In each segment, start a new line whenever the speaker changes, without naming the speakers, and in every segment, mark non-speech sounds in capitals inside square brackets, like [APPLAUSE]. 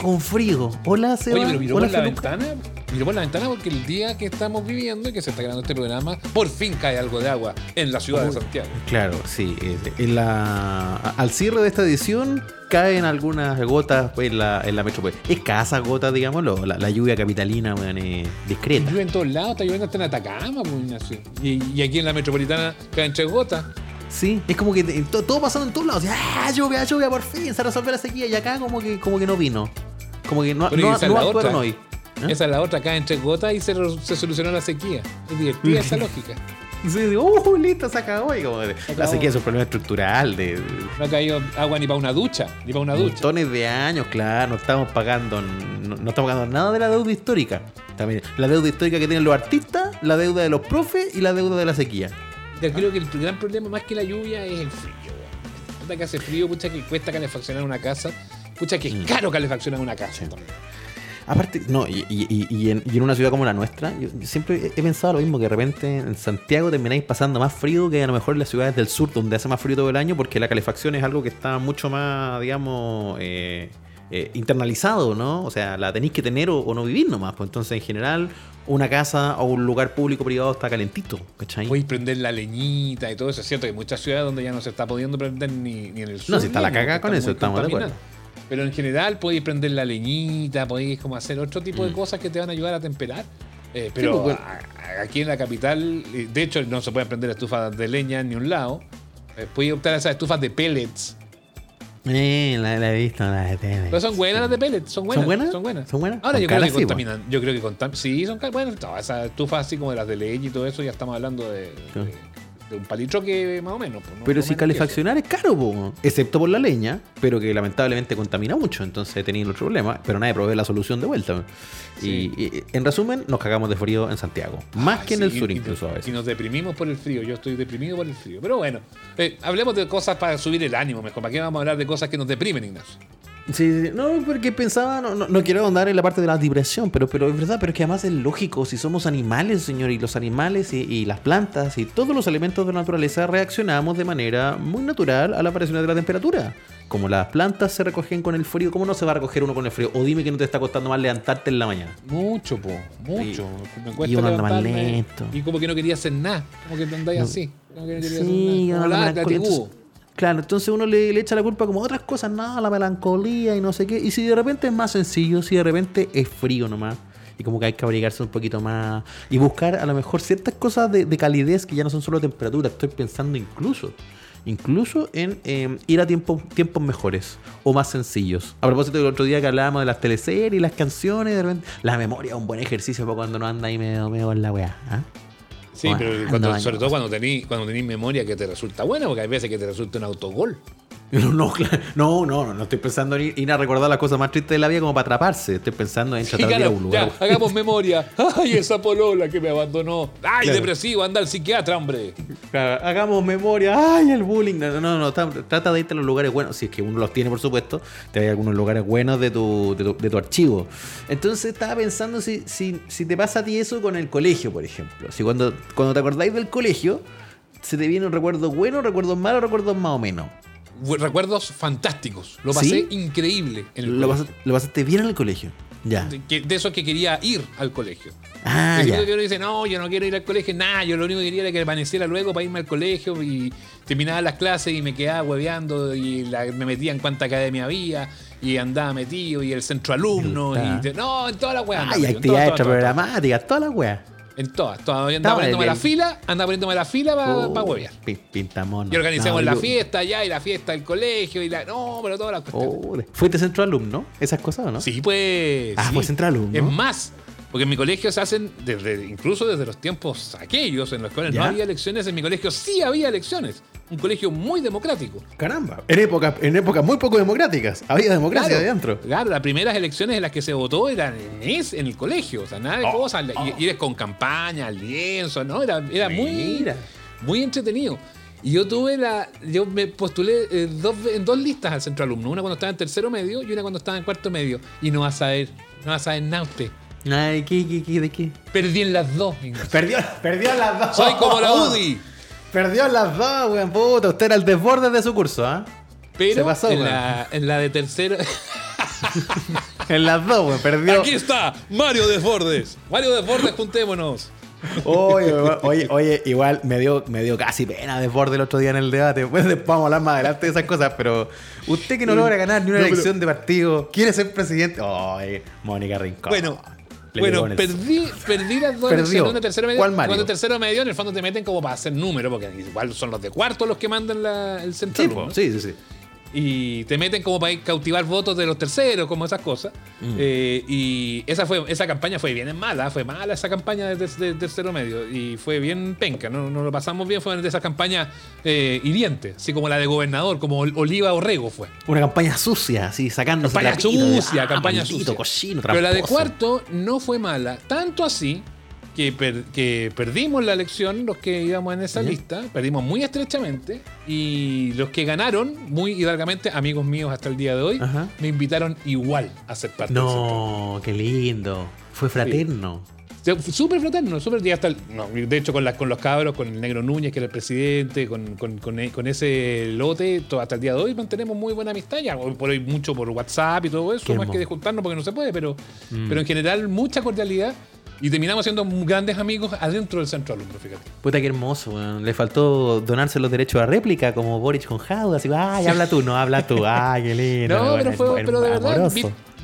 con frío. Hola, Seba.
Oye, pero miró
Hola,
por la
Feluca.
ventana. Miró por la ventana porque el día que estamos viviendo y que se está grabando este programa, por fin cae algo de agua en la ciudad de Santiago.
Claro, sí. eh, En la, al cierre de esta edición caen algunas gotas en la, en la metrópoli. Escasas gotas, digámoslo. La, la lluvia capitalina, weón, es discreta.
Llueve en todos lados, está lloviendo hasta en Atacama, pues, Ignacio. Y, y aquí en la metropolitana caen tres gotas.
Sí, es como que to- todo pasando en todos lados. ¡Ah, lluvia, lluvia, por fin! Se resolvió la sequía. Y acá como que, como que no vino. Como que no, no, no actuaron hoy. ¿Eh?
Esa es la otra, caen tres gotas y se, se solucionó la sequía. Es divertida esa lógica.
Sí, digo, ¡uh, listo! Se acabó. Y como de- la sequía es un problema estructural de, de
No ha caído agua ni para una ducha, ni para una ducha.
montones de años, claro, no estamos pagando, no, no estamos pagando nada de la deuda histórica. También la deuda histórica que tienen los artistas, la deuda de los profes y la deuda de la sequía.
Yo creo que el gran problema más que la lluvia es el frío. que hace frío, pucha que cuesta calefaccionar una casa, pucha que es
Mm.
caro calefaccionar una casa. también.
Aparte, no, y, y- y- en, y en una ciudad como la nuestra, yo, yo siempre he, he pensado lo mismo, que de repente en Santiago termináis pasando más frío que a lo mejor en las ciudades del sur, donde hace más frío todo el año, porque la calefacción es algo que está mucho más, digamos, eh, eh, internalizado, ¿no? O sea, la tenéis que tener o, o no vivir nomás. Pues entonces, en general, una casa o un lugar público privado está calentito, ¿cachai?
Podéis prender la leñita y todo eso. Es cierto que hay muchas ciudades donde ya no se está pudiendo prender ni, ni en el sur.
si está la
que
con eso, estamos de acuerdo.
Pero en general podéis prender la leñita, podéis como hacer otro tipo
Mm.
de cosas que te van a ayudar a temperar. Eh, pero
pues,
a- a- aquí en la capital, eh, de hecho, no se pueden prender estufas de leña en ni un lado. Eh, podéis optar a esas estufas de pellets.
Eh, la, la he visto, la de tele.
Pero son buenas las de pellets, son buenas.
¿Son buenas?
Son buenas.
¿Son buenas?
Ahora yo creo que
sí,
contaminan. Yo creo que contaminan. Sí, son caras. Bueno, esas estufas así como de las de leña y todo eso, ya estamos hablando de- de un palitroque más o menos. pues, no-
Pero si calefaccionar es caro, po, excepto por la leña, pero que lamentablemente contamina mucho, entonces tenéis otro problema, pero nadie provee la solución de vuelta.
Sí.
Y, y, en resumen, nos cagamos de frío en Santiago, más
Ay,
que en
sí,
el sur
y-
incluso a
Y
veces.
nos deprimimos por el frío. Yo estoy deprimido por el frío. Pero bueno, eh, hablemos de cosas para subir el ánimo mejor. ¿Para qué vamos a hablar de cosas que nos deprimen, Ignacio?
Sí, sí, no, porque pensaba, no, no, no quiero andar en la parte de la depresión, pero, pero es verdad, pero es que además es lógico, si somos animales, señor, y los animales y, y las plantas y todos los elementos de la naturaleza reaccionamos de manera muy natural a la variación de la temperatura. Como las plantas se recogen con el frío, ¿cómo no se va a recoger uno con el frío? O dime que no te está costando más levantarte en la mañana.
Mucho, po. Mucho. Me cuesta
y uno anda más lento.
Y como que no quería hacer nada. Como que andáis así. Como que no quería
Sí,
hacer nada. Como
la
la-
melancolía. Claro, entonces uno le, le echa la culpa como otras cosas, no, la melancolía y no sé qué. Y si de repente es más sencillo, si de repente es frío nomás. Y como que hay que abrigarse un poquito más. Y buscar a lo mejor ciertas cosas de, de calidez que ya no son solo temperatura. Estoy pensando incluso. Incluso en eh, ir a tiempos, tiempos mejores o más sencillos. A propósito del otro día que hablábamos de las teleseries y las canciones, de repente, la memoria es un buen ejercicio para cuando no anda ahí medio, medio en la weá. ¿ah?
Sí, pero cuando- sobre todo cuando tenés cuando tenés memoria que te resulta buena, porque hay veces que te resulta un autogol. [LAUGHS]
No, claro, no, no, no, no estoy pensando en ir, a recordar las cosas más tristes de la vida como para atraparse. Estoy pensando en
Sí,
tratar de ir a
claro,
un lugar.
ya, hagamos memoria. [LAUGHS] Ay, esa polola que me abandonó. Ay,
Claro.
depresivo, anda al psiquiatra, hombre.
Claro, hagamos memoria. Ay, el bullying. No, no, no. tra- Trata de irte a los lugares buenos. Si es que uno los tiene, por supuesto. Te hay algunos lugares buenos de tu, de tu, de tu archivo. Entonces estaba pensando si, si, si te pasa a ti eso con el colegio, por ejemplo. Si cuando, cuando te acordáis del colegio, se te viene un recuerdo bueno, recuerdos malos, recuerdos más o menos.
Recuerdos fantásticos. Lo pasé
¿Sí?
increíble en el
Lo,
colegio.
pas- lo pasaste bien en el colegio. Ya.
De, que- de eso que quería ir al colegio.
Ah, ya.
que uno dice, no, yo no quiero ir al colegio, nada, yo lo único que quería era que amaneciera luego para irme al colegio y terminaba las clases y me quedaba hueveando y la- me metía en cuánta academia había y andaba metido y el centro alumno y no, en todas las weas. en
actividades extraprogramáticas, todas las weas.
En todas, todas. Andaba poniéndome la fila, andaba poniéndome la fila para
Oh,
huevear.
pi- Pintamono.
Y organizamos
No,
la
yo-
fiesta ya y la fiesta del colegio y la. No, pero todas las cuestiones.
Oh, ¿Fuiste centro alumno? ¿Esas cosas no?
Sí, pues.
Ah,
sí.
fue centro alumno.
Es más, porque en mi colegio se hacen, desde, incluso desde los tiempos aquellos en los cuales no había elecciones, en mi colegio sí había elecciones. Un colegio muy democrático.
Caramba. En épocas en épocas muy poco democráticas. Había democracia
Claro,
adentro.
Claro, las primeras elecciones en las que se votó eran en, en el colegio. O sea, nada de
Oh,
cosas. Y, y eres con campaña, lienzo, ¿no? Era, era muy, muy entretenido. Y yo tuve la. Yo me postulé eh, dos, en dos listas al centro alumno. Una cuando estaba en tercero medio y una cuando estaba en cuarto medio. Y no vas a ver, no vas a ver nada usted.
Ay, ¿qué, qué, qué, de qué?
Perdí en las dos. [LAUGHS]
Perdió, perdió las dos.
Soy como la [LAUGHS] UDI.
Perdió las dos, weón, puta. Usted era el desborde de su curso, ¿ah?
Pero
Se pasó,
en, la, en la de tercero. [LAUGHS]
En las dos, weón, perdió.
Aquí está, Mario Desbordes. Mario Desbordes, juntémonos.
Oye, [LAUGHS] oye, oye, igual me dio, me dio casi pena desborde el otro día en el debate. Después vamos a hablar más adelante de esas cosas, pero usted que no logra ganar ni una
No, pero-
elección de partido, quiere ser presidente. Oye, Mónica Rincón.
Bueno, bueno
en
perdí, perdí las dos de tercero medio.
¿Cuál Mario?
Cuando tercero medio, en el fondo te meten como para hacer número, porque igual son los de cuarto los que mandan la- el centro.
Sí, sí, sí.
Y te meten como para cautivar votos de los terceros, como esas cosas.
Mm.
Eh, y esa fue esa campaña fue bien mala, fue mala esa campaña de, de- de tercero medio y fue bien penca, no, no lo pasamos bien, fue de esas campañas eh, hirientes, así como la de gobernador, como Ol- Oliva Orrego fue.
Una campaña sucia, así, sacándose
Campaña
trapito de-
sucia,
ah,
campaña
maldito,
sucia.
cochino,
Pero la de cuarto no fue mala, tanto así que, per- que perdimos la elección los que íbamos en esa lista, perdimos muy estrechamente y los que ganaron muy hidalgamente, amigos míos hasta el día de hoy,
Ajá.
me invitaron igual a ser parte.
No, qué lindo. Fue fraterno.
Fue Súper fraterno, súper y hasta el- no, de hecho con, las con los cabros, con el negro Núñez, que era el presidente, con, con- con con ese lote, todo, hasta el día de hoy mantenemos muy buena amistad, ya hoy por hoy mucho por WhatsApp y todo eso,
Qué
más
hermoso.
que de juntarnos porque no se puede, pero, pero en general mucha cordialidad y terminamos siendo grandes amigos adentro del centro alumno, fíjate.
Puta, qué hermoso, weón. Le faltó donarse los derechos a réplica, como Boric con Jauda. Así, ay, habla tú, no, habla tú. Ay, qué lindo.
No, pero, fue, pero de verdad,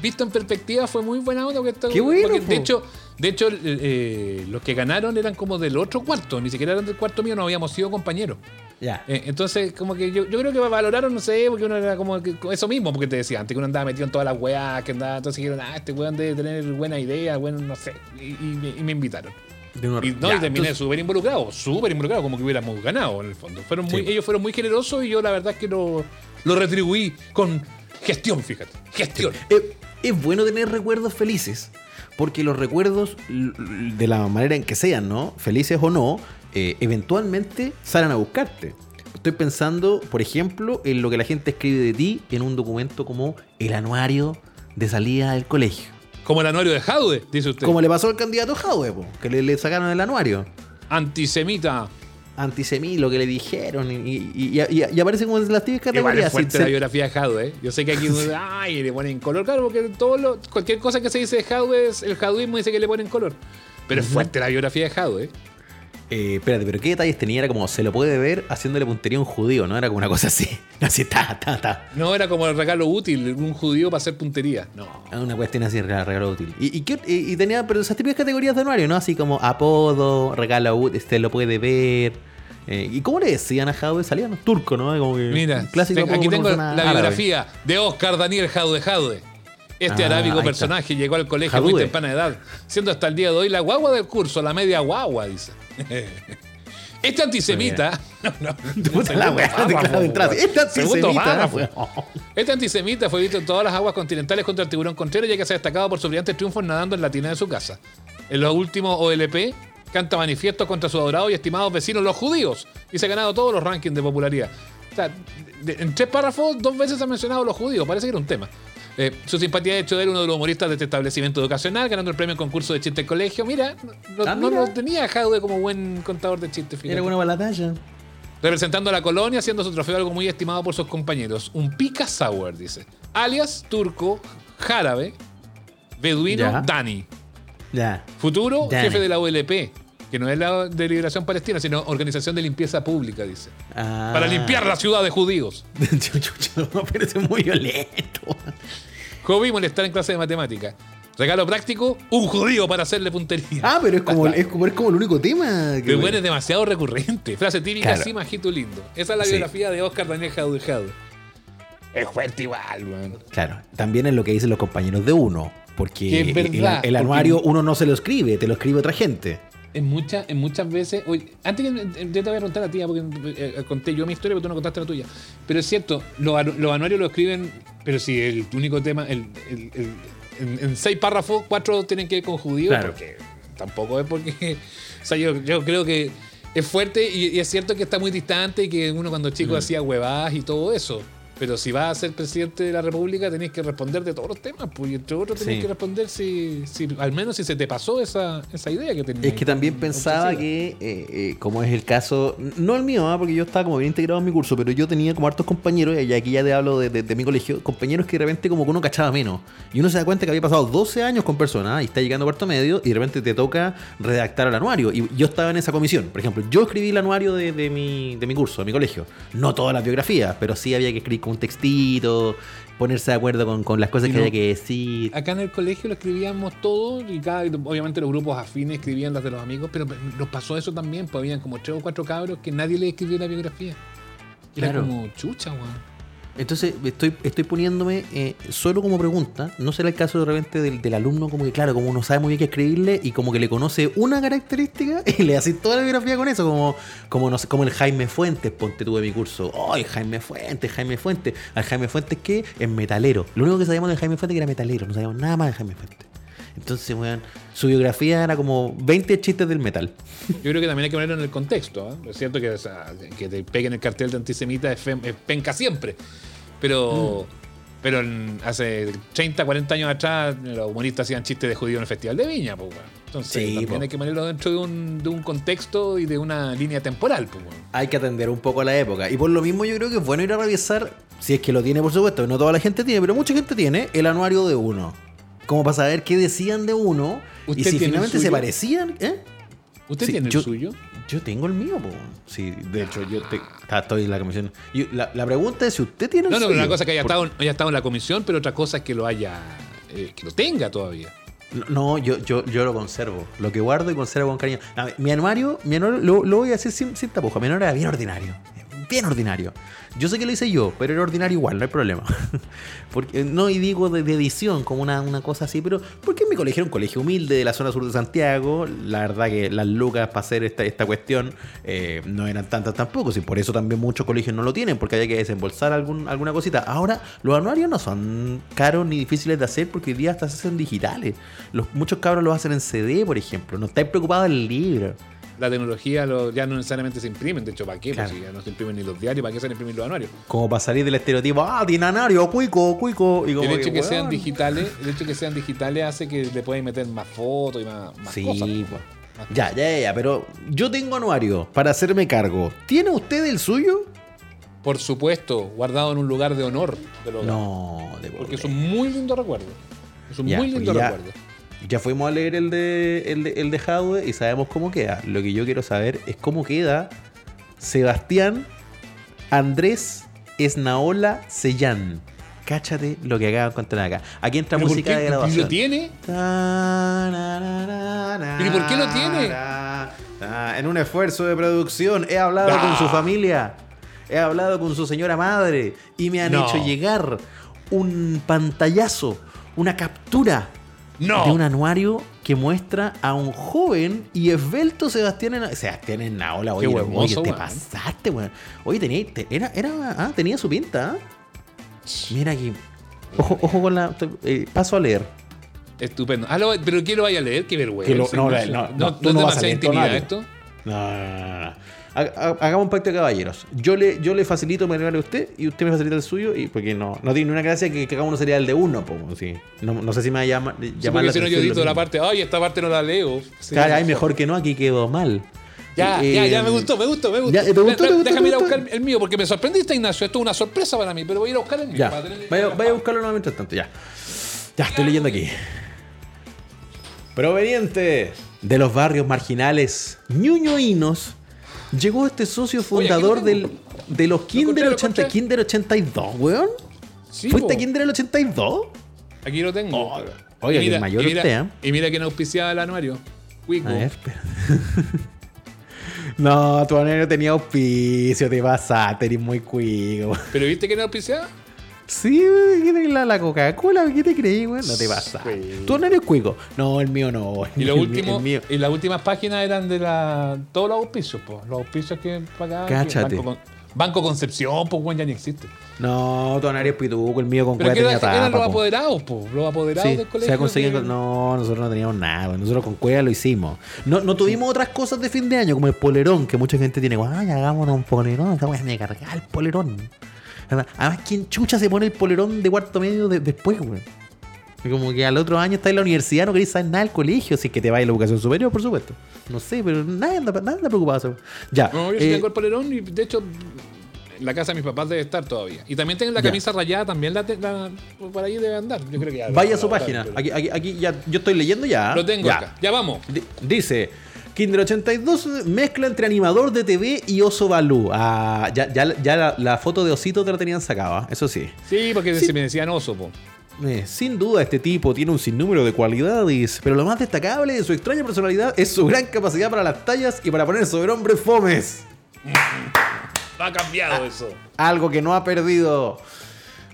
visto en perspectiva, fue muy buena onda. Porque esto-
Qué bueno,
porque
po.
de hecho, de hecho eh, los que ganaron eran como del otro cuarto, ni siquiera eran del cuarto mío, no habíamos sido compañeros.
Ya.
Eh, entonces, como que yo, yo creo que valoraron, no sé, porque uno era como que- eso mismo, porque te decía antes que uno andaba metido en todas las weas, que andaba, entonces dijeron, ah, este weón debe tener buena idea, bueno, no sé, y, y me, y me invitaron.
De un-
Y, no,
ya,
y terminé súper involucrado, súper involucrado, como que hubiéramos ganado en el fondo. Fueron muy,
Sí.
Ellos fueron muy generosos y yo la verdad es que lo, lo retribuí con gestión, fíjate, gestión.
Eh, es bueno tener recuerdos felices, porque los recuerdos, de la manera en que sean, ¿no? Felices o no, eh, eventualmente salen a buscarte. Estoy pensando, por ejemplo, en lo que la gente escribe de ti en un documento como el anuario de salida del colegio.
Como el anuario de Jaude, dice usted.
Como le pasó al candidato Jaude, po, que le, le sacaron el anuario.
Antisemita.
Antisemí, lo que le dijeron, y, y- y- y- y aparece como en las típicas
Igual
categorías.
es fuerte
si
la biografía de Jadwe, ¿eh? Yo sé que aquí [LAUGHS] ay, le ponen color, claro, porque todo lo- cualquier cosa que se dice de Jadwe, es- el jaduismo dice que le ponen color. Pero es fuerte la biografía de Jadwe, ¿eh?
Eh, espérate, pero ¿qué detalles tenía? Era como, se lo puede ver haciéndole puntería a un judío, ¿no? Era como una cosa así. Así, ta, ta, ta.
No era como el regalo útil, un judío para hacer puntería. No.
Era Una cuestión así, regalo, regalo útil. Y, y, qué- y- y tenía, pero esas típicas categorías de anuario, ¿no? Así como apodo, regalo útil, este lo puede ver. Eh, ¿Y cómo le decían a Jadwe? Salían turco, ¿no? Como que
Mira,
clásico
te- aquí tengo la
árabe.
biografía de Oscar Daniel Jadwe Jadwe. Este
Ah,
arábico
ahí
personaje llegó al colegio a muy temprana edad, siendo hasta el día de hoy la guagua del curso, la media guagua, dice. [LAUGHS] Este antisemita. [LAUGHS] No, no, [LAUGHS]
Puta la. Este antisemita, weón.
Este antisemita fue visto en todas las aguas continentales contra el tiburón contrero, ya que se ha destacado por sus brillantes triunfos nadando en la tina de su casa. En los últimos OLP, canta manifiestos contra sus adorados y estimados vecinos, los judíos, y se ha ganado todos los rankings de popularidad. O sea, en tres párrafos, dos veces ha mencionado los judíos, parece que era un tema. Eh, su simpatía ha hecho de él uno de los humoristas de este establecimiento educacional, ganando el premio en concurso de chiste colegio. Mira, no,
Ah,
no
mira.
lo tenía Jaude como buen contador de chistes.
Era bueno para la talla.
representando a la colonia, haciendo su trofeo algo muy estimado por sus compañeros. Un pica sour, dice. Alias turco, járabe, beduino,
Ya.
Dani.
Ya.
Futuro,
Dani.
jefe de la OLP, que no es la de Liberación Palestina, sino Organización de Limpieza Pública, dice.
Ah.
Para limpiar la ciudad de judíos. [LAUGHS]
No, pero es muy violento.
Hobby, molestar en clase de matemática. Regalo práctico, un judío para hacerle puntería.
Ah, pero es como, [LAUGHS] es como, es como el único tema. que-
Pero bueno, es demasiado recurrente. Frase típica,
Claro.
sí, majito lindo. Esa es la
Sí.
biografía de Oscar Daniel Jaude. Es fuerte igual, weón.
Claro, también es lo que dicen los compañeros de uno. Porque
Que es
el-
verdad,
el,
porque-
anuario uno no se lo escribe, te lo escribe otra gente.
En, muchas en muchas veces. Oye, antes que eh, yo te voy a contar a ti, porque eh, conté yo mi historia, pero tú no contaste la tuya. Pero es cierto, los, anu- los anuarios lo escriben, pero si el único tema, el, el- el- en, en seis párrafos, cuatro tienen que ver con judíos,
Claro.
porque tampoco es porque. [LAUGHS] O sea, yo, yo creo que Es fuerte y, y es cierto que está muy distante y que uno cuando chico hacía huevadas y todo eso. Pero si vas a ser presidente de la República tenés que responder de todos los temas, pues, y entre otros tenés
Sí.
que responder si, si al menos si se te pasó esa, esa idea que tenías.
Es que también pensaba que, eh, eh, como es el caso, no el mío, ¿ah? porque yo estaba como bien integrado en mi curso, pero yo tenía como hartos compañeros, y aquí ya te hablo de, de- de mi colegio, compañeros que de repente como que uno cachaba menos. Y uno se da cuenta que había pasado 12 años con personas y está llegando a cuarto medio y de repente te toca redactar el anuario. Y yo estaba en esa comisión. Por ejemplo, yo escribí el anuario de, de mi, de mi curso, de mi colegio. No todas las biografías, pero sí había que escribir un textito, ponerse de acuerdo con, con las cosas
Y
que
no-
había que decir.
Acá en el colegio lo escribíamos todos y cada, obviamente los grupos afines escribían las de los amigos, pero nos pasó eso también, pues habían como tres o cuatro cabros que nadie les escribió la biografía. Era
Claro.
como chucha, weón.
Entonces estoy, estoy poniéndome eh, solo como pregunta, no será el caso de repente del, del alumno como que claro, como uno sabe muy bien qué escribirle y como que le conoce una característica [LAUGHS] y le hace toda la biografía con eso, como, como no sé, como el Jaime Fuentes, ponte tú de mi curso. ¡Ay, Jaime Fuentes, Jaime Fuentes! Al Jaime Fuentes que es metalero. Lo único que sabíamos del Jaime Fuentes que era metalero, no sabíamos nada más de Jaime Fuentes. Entonces, weón, su biografía era como 20 chistes del metal.
Yo creo que también hay que ponerlo en el contexto. ¿eh? Es cierto que, o sea, que te peguen el cartel de antisemita es, penca siempre. Pero, pero en- hace 30, 40 años atrás los humoristas hacían chistes de judío en el Festival de Viña. Pues. Entonces
Sí,
también
po.
hay que ponerlo dentro de un, de un contexto y de una línea temporal. Pues, weón.
hay que atender un poco a la época. Y por lo mismo yo creo que es bueno ir a revisar, si es que lo tiene por supuesto, no toda la gente tiene, pero mucha gente tiene el anuario de uno. Como para saber qué decían de uno y
¿Usted
si finalmente se
suyo?
parecían. ¿eh?
¿Usted
Sí,
tiene
yo-
el suyo?
Yo tengo el mío, po. Sí, de hecho, yo te- ah, estoy en la comisión. La, la pregunta es si usted tiene el
No, no,
suyo.
una cosa es que haya
Por-
estado, haya estado en la comisión, pero otra cosa es que lo haya. eh, que lo tenga todavía.
No, No, yo, yo, yo lo conservo. Lo que guardo y conservo con cariño. Mi armario, mi armario lo, lo voy a decir sin, sin tapuja. Mi armario era bien ordinario. Bien ordinario. Yo sé que lo hice yo, pero era ordinario igual, no hay problema. [LAUGHS] porque, no, y digo de, edición, como una, una cosa así, pero porque mi colegio era un colegio humilde de la zona sur de Santiago. La verdad que las lucas para hacer esta, esta cuestión eh, no eran tantas tampoco. Y por eso también muchos colegios no lo tienen, porque había que desembolsar algún, alguna cosita. Ahora, los anuarios no son caros ni difíciles de hacer, porque hoy día hasta se hacen digitales. Los, muchos cabros los hacen en CD, por ejemplo. No estáis preocupados del libro.
La tecnología lo- ya no necesariamente se imprimen. De hecho, ¿para qué?
Claro.
Pues si ya no se imprimen ni los diarios, ¿para qué se imprimir los anuarios?
Como para salir del estereotipo, ah, tiene anario, cuico, cuico. Y como
el hecho de que
weón.
sean digitales, el hecho de que sean digitales hace que le pueden meter más fotos y más, más
Sí,
cosas. pues. Más
Ya, ya, ya, ya, pero yo tengo anuario para hacerme cargo. ¿Tiene usted el suyo?
Por supuesto, guardado en un lugar de honor hogar.
No, de
Porque es un muy lindo recuerdo. Es un
Ya,
muy lindo
porque ya-
recuerdo.
Ya fuimos a leer el de, el de, el de Jadwe y sabemos cómo queda. Lo que yo quiero saber es cómo queda Sebastián Andrés Esnaola Sellán. Cáchate lo que acaban de encontrar acá. Aquí entra
¿Pero por
música
qué?
de
¿Y
grabación.
lo tiene?
¿Y
¿Y por qué lo tiene?
En un esfuerzo de producción he hablado
Ah.
con su familia, he hablado con su señora madre y me han
No.
hecho llegar un pantallazo, una captura
No.
de un anuario que muestra a un joven y esbelto Sebastián en Sebastián en Naola. Oye,
Qué
oye, te pasaste, weón. Oye, tenía, te- era, era, ah, tenía su pinta. ¿ah? Mira aquí. Ojo, ojo con la. eh, paso a leer.
Estupendo. Ah, lo- pero ¿quién lo vaya a leer? Qué vergüenza.
Lo- no, no, no,
no,
tú
es
no vas a leer
esto.
No, no, no, no. Ha- ha- Hagamos un pacto de caballeros. Yo le, yo le facilito mi a usted y usted me facilita el suyo. Y porque no, no tiene una gracia que, que cada uno sería el de uno. sí. no, no sé si me va a llamar,
Sí,
llamar la
si no yo edito la parte, ay, esta parte no la leo. Sí,
Claro, ay, mejor que no, aquí quedó mal.
Ya,
Eh,
ya, ya, me gustó, me gustó, me gustó.
ya, ¿te gustó, te
Déjame
te
ir a buscar el mío, porque me sorprendiste, Ignacio. Esto es una sorpresa para mí, pero voy a ir a buscar el mío.
Ya, vaya a buscarlo nuevamente tanto, ya. Ya, estoy leyendo aquí. Proveniente de los barrios marginales ñuñoínos, llegó este socio
lo
fundador del, de los
Lo
Kinder,
encontré, lo
80,
encontré.
Kinder 82, weón.
Sí,
¿Fuiste. Kinder el 82?
Aquí lo tengo.
Oh, oiga, que es mayor
y mira,
usted, ¿eh?
Y mira quién auspiciaba el anuario. Cuico.
A ver, espera. [LAUGHS] no, tu anero tenía auspicio, te pasaste, eres muy cuico.
¿Pero viste quién auspiciaba?
Sí, güey, ¿qué te- la, la Coca-Cola, ¿qué te creí, güey? No te pasa.
Sí.
Tu anero es cuico. No, el mío no.
Y, lo último,
mío.
y las últimas páginas eran de la, todos los auspicios, po. los auspicios que pagaban.
Cáchate.
Banco, Banco Concepción, pues weón, ya ni existe.
No, tu es pituco, el mío con cueva tenía
era- eran
tapa.
los
po.
apoderados, pues. Los apoderados
Sí,
del
se
colegio.
ha conseguido.
que-
No, nosotros no teníamos nada. güey. Nosotros con cueva lo hicimos. No, no tuvimos otras cosas de fin de año, como el polerón, que mucha gente tiene. Ay, hagámonos un polerón. Esta weá me carga el polerón. Además, ¿quién chucha se pone el polerón de cuarto medio de- después, güey? Y Como que al otro año está en la universidad, no querés saber nada del colegio, si es que te va a la educación superior, por supuesto. No sé, pero nadie anda, nadie anda preocupado. Ya.
No, yo sí
eh,
tengo el polerón y de hecho la casa de mis papás debe estar todavía. Y también tengo la
Ya.
camisa rayada, también la, la- por ahí debe andar. Yo creo que ya.
vaya a su página. Aquí, aquí, aquí ya, yo estoy leyendo ya.
Lo tengo
Ya.
acá. Ya vamos.
Di- Dice, Kinder 82 mezcla entre animador de TV y oso balú. Ah, ya ya, ya la, la foto de osito te la tenían sacada, eso sí.
Sí, porque
Sí.
se me decían oso, po.
Eh, sin duda este tipo tiene un sinnúmero de cualidades, pero lo más destacable de su extraña personalidad es su gran capacidad para las tallas y para poner sobre hombres fomes. [LAUGHS]
Ha cambiado eso.
Algo que no ha perdido.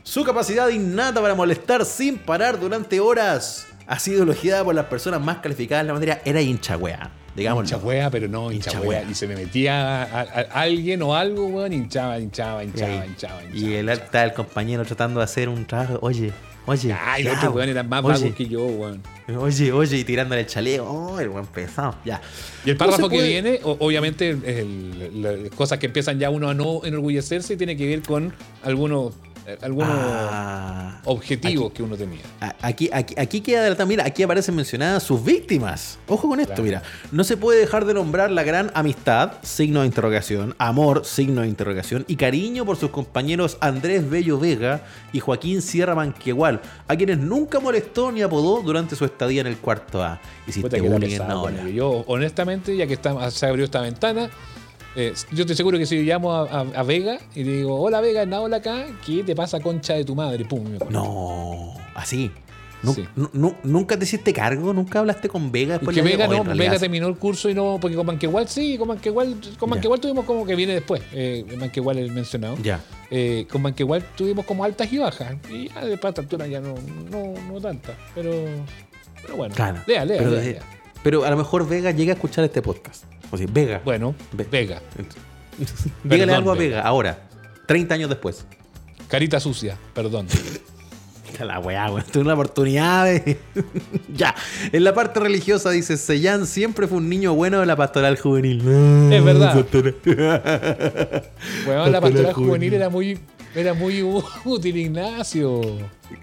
Su capacidad innata para molestar sin parar durante horas ha sido elogiada por las personas más calificadas en la materia. Era hincha wea, digamos.
Hincha pero no hincha. Y se me metía a, a- a alguien o algo, weón, hinchaba, hinchaba, hinchaba, hinchaba, hinchaba.
Y el está el compañero tratando de hacer un trabajo. Oye, oye.
Ay, los otros weón eran más vagos que yo, weón.
Oye, oye, y tirándole el chaleco. Oh, el buen pesado. Ya.
Y el párrafo que viene, obviamente, el- el- las cosas que empiezan ya uno a no enorgullecerse, tiene que ver con algunos, algunos
Ah,
objetivos que uno tenía.
Aquí, aquí, aquí queda adelantado. Mira, aquí aparecen mencionadas sus víctimas. Ojo con esto,
Claro.
mira. No se puede dejar de nombrar la gran amistad, signo de interrogación, amor, signo de interrogación, y cariño por sus compañeros Andrés Bello Vega y Joaquín Sierra Manquegual, a quienes nunca molestó ni apodó durante su estadía en el cuarto A.
Pesado
Naola.
conmigo. Yo, honestamente, ya que está, se abrió esta ventana, eh, yo estoy seguro que si llamo a, a- a Vega y le digo, hola Vega, Naola acá, ¿qué te pasa, concha de tu madre? Pum, me pone.
No, así. Nu-
Sí.
nu- nu- ¿Nunca te hiciste cargo? ¿Nunca hablaste con Vega? después le
Vega
digo, "Oye,
no, Vega terminó el curso y no, porque con Manquegual sí, con Manquegual, con
Ya.
Manquegual tuvimos como que viene después, eh, Manquegual el mencionado.
Ya.
Eh, con Manquegual tuvimos como altas y bajas. Y ya después a esta altura ya no, no, no tantas. Pero, pero bueno.
Claro.
Lea, lea,
pero,
lea, lea.
pero a lo mejor Vega llega a escuchar este podcast. O sea, Vega.
Bueno,
Ve-
Vega. [LAUGHS]
Dígale algo a
Vega.
Vega ahora, 30 años después.
Carita sucia, perdón. [LAUGHS]
La weá, weón. Tuve una oportunidad de. [LAUGHS] ya. En la parte religiosa dice: Sellán siempre fue un niño bueno de la pastoral juvenil.
Es verdad. Bueno, la
Pastoral juvenil
era muy, era muy [LAUGHS] útil, Ignacio. [LAUGHS]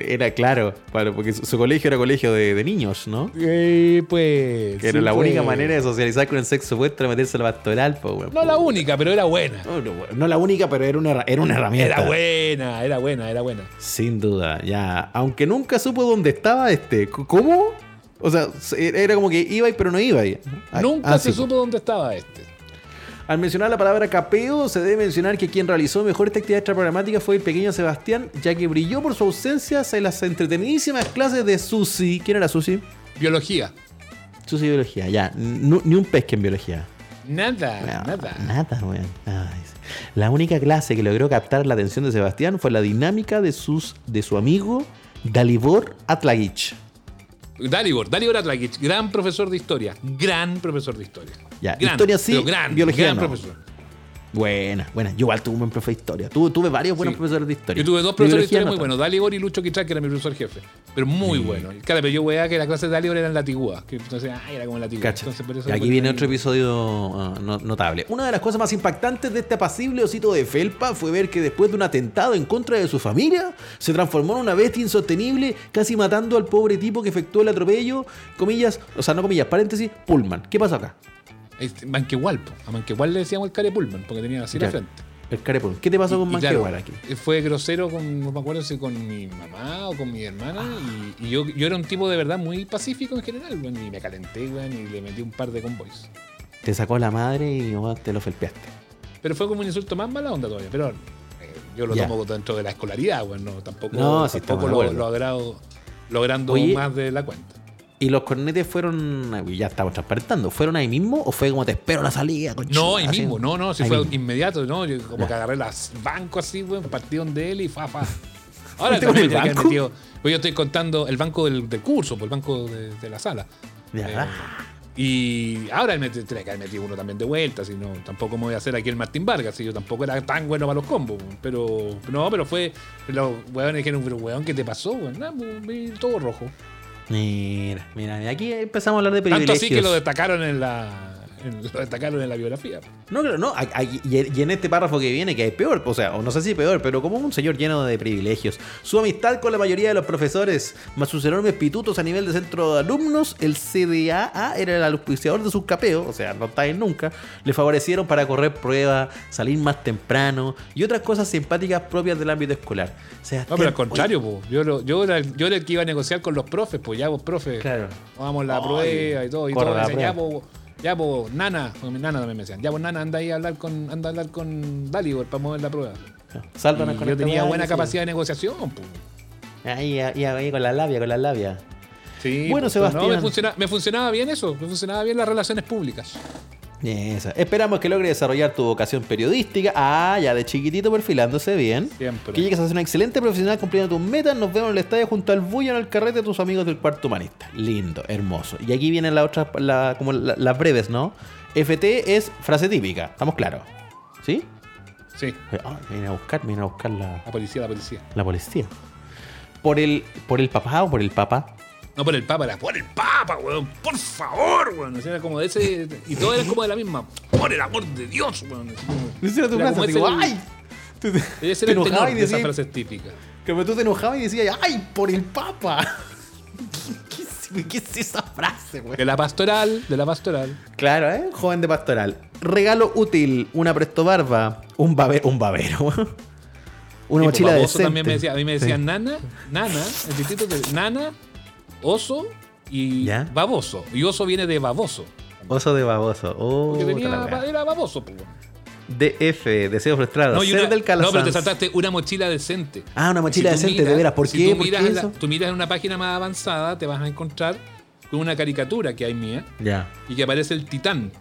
era claro, claro, porque su, colegio era colegio de, de niños, ¿no?
Eh, pues.
Que era la
pues.
única manera de socializar con el sexo opuesto era meterse a la pastoral, pues.
No la única, pero era buena.
No, no, no la única, pero era una, era una herramienta.
Era buena, era buena, era buena.
Sin duda, ya. Aunque nunca supo dónde estaba este. ¿Cómo? O sea, se- era como que iba y pero no iba. y- Ah,
Nunca
ah,
se
sí,
supo dónde estaba este.
Al mencionar la palabra capeo, se debe mencionar que quien realizó mejor esta actividad extraprogramática fue el pequeño Sebastián, ya que brilló por su ausencia en las entretenidísimas clases de Susi. ¿Quién era Susi?
Biología.
Susi Biología, ya. N- ni un pesque en biología.
Nada,
No,
nada.
Nada, weón. La única clase que logró captar la atención de Sebastián fue la dinámica de, sus, de su amigo Dalibor Atlagich.
Dalibor, Dalibor Atlagic, gran profesor de historia. Gran profesor de historia.
Ya,
gran,
historia sí,
gran,
biología
gran
no.
profesor.
Buena, buena. Yo igual tuve un buen profe de historia. Tuve, tuve varios buenos
Sí.
profesores de historia.
Yo tuve dos profesores de historia
no
muy buenos, Dalibor y Lucho Quichal, que era mi profesor jefe. Pero muy bueno. Claro, pero yo veía que la clase de Dalibor era en la tigua. Que entonces, ah, era como en la tigua.
Cacha.
Entonces, por eso
Y aquí viene otro episodio ah, no- notable. Una de las cosas más impactantes de este apacible osito de felpa fue ver que después de un atentado en contra de su familia, se transformó en una bestia insostenible, casi matando al pobre tipo que efectuó el atropello. Comillas, o sea, no comillas, paréntesis, Pullman. ¿Qué pasó acá?
Este, Manquehual, po. a Manquehual le decíamos el care Pullman, porque tenía así la frente.
El care Pullman. ¿Qué te pasó con
Y claro,
Manquehual aquí?
Fue grosero con, no me acuerdo si con mi mamá o con mi hermana. Y, y yo, yo era un tipo de verdad muy pacífico en general, y me calenté, weón, y le metí un par de convoys.
Te sacó la madre y oh, te lo felpeaste.
Pero fue como un insulto más mala onda todavía. Pero eh, yo lo
Ya.
tomo dentro de la escolaridad, weón, no, tampoco,
No, sí,
tampoco lo, lo agrado logrando
Oye,
más de la cuenta.
¿Y los cornetes fueron, ya estamos transparentando, fueron ahí mismo o fue como te espero la salida?
No,
conchuda,
ahí mismo, no, no, si
Ahí
fue
mismo.
inmediato, ¿no? Yo como
Ya.
que agarré las bancos así, weón, partieron de él y fa, fa. [LAUGHS] Ahora
¿Fuiste
también
con el banco?
metido. Pues yo estoy contando el banco del, del curso, pues el banco de, de la sala.
Ya.
Eh, Y ahora me tendría que haber metido uno también de vuelta, si no, tampoco me voy a hacer aquí el Martín Vargas, si yo tampoco era tan bueno para los combos. Pero, no, pero fue, los weones dijeron, pero weón, ¿qué te pasó? Vi todo rojo.
Mira, mira, y aquí empezamos a hablar de
Tanto
privilegios.
así que lo destacaron en la, en- lo destacaron en la biografía.
No, claro, no. y en este párrafo que viene, que es peor, o sea, o no sé si peor, pero como un señor lleno de privilegios. Su amistad con la mayoría de los profesores, más sus enormes pitutos a nivel de centro de alumnos, el CDAA era el auspiciador de sus capeos, o sea, no está ahí nunca, le favorecieron para correr pruebas, salir más temprano y otras cosas simpáticas propias del ámbito escolar. O sea,
No, pero al contrario, po. Yo, lo- yo, era, el- yo era el que iba a negociar con los profes, pues ya vos, profe.
Claro.
Vamos a la prueba y todo. Y todo. decían, ya, po, nana. nana también me decían, ya, pues, nana, anda ahí a hablar con, anda a hablar con Dalibor para mover la prueba. [LAUGHS]
Sálvanos
Y
con
yo
esta
tenía buena capacidad de negociación, pues.
Ahí, ahí, ahí, con la labia, con la labia.
Sí,
Bueno,
pues,
Sebastián.
No, me, funciona- me funcionaba bien eso, me funcionaba bien las relaciones públicas.
Eso. Esperamos que logre desarrollar tu vocación periodística. Ah, ya de chiquitito perfilándose bien.
Siempre.
Que llegues a ser un excelente profesional cumpliendo tus metas. Nos vemos en el estadio junto al bullo en el carrete de tus amigos del cuarto humanista. Lindo, hermoso. Y aquí vienen las otras, la- como la- las breves, ¿no? FT es frase típica, estamos claros. ¿Sí?
Sí,
Ah, me viene a buscar, me viene a buscar la,
la policía, la policía.
la policía. ¿Por el, ¿Por el papá o por el papá?
No por el Papa, era por el Papa, weón. Por favor, weón. Así Era como de ese. Y todo era como de la misma. Por el amor de Dios, weón.
Ese era tu
Era
frase, digo,
el-
¡ay! Tú te- te
el
enojabas
tenor
y
de esas
decías-
frases típicas.
Como tú te enojabas y decías, ¡ay, por el papa! [LAUGHS] ¿Qué, qué es esa frase, güey?
De la pastoral, de la pastoral.
Claro, ¿eh? Joven de pastoral. Regalo útil, una presto barba, un, babe- un babero. [LAUGHS] una mochila de
también me decía, a mí me decían
Sí.
nana, nana, el distrito de nana, oso y
¿Ya?
baboso. Y oso viene de baboso.
Oso de baboso. Oh,
Porque tenía, era baboso, pues.
DF, deseo frustrado.
No, una-
del
no, pero te saltaste una mochila decente.
Ah, una mochila
Si
decente, de
miras-
veras. ¿Por
si
qué?
Tú
¿Por
miras,
qué
la-
eso?
tú miras en una página más avanzada, te vas a encontrar con una caricatura que hay mía
Ya.
y que aparece el titán.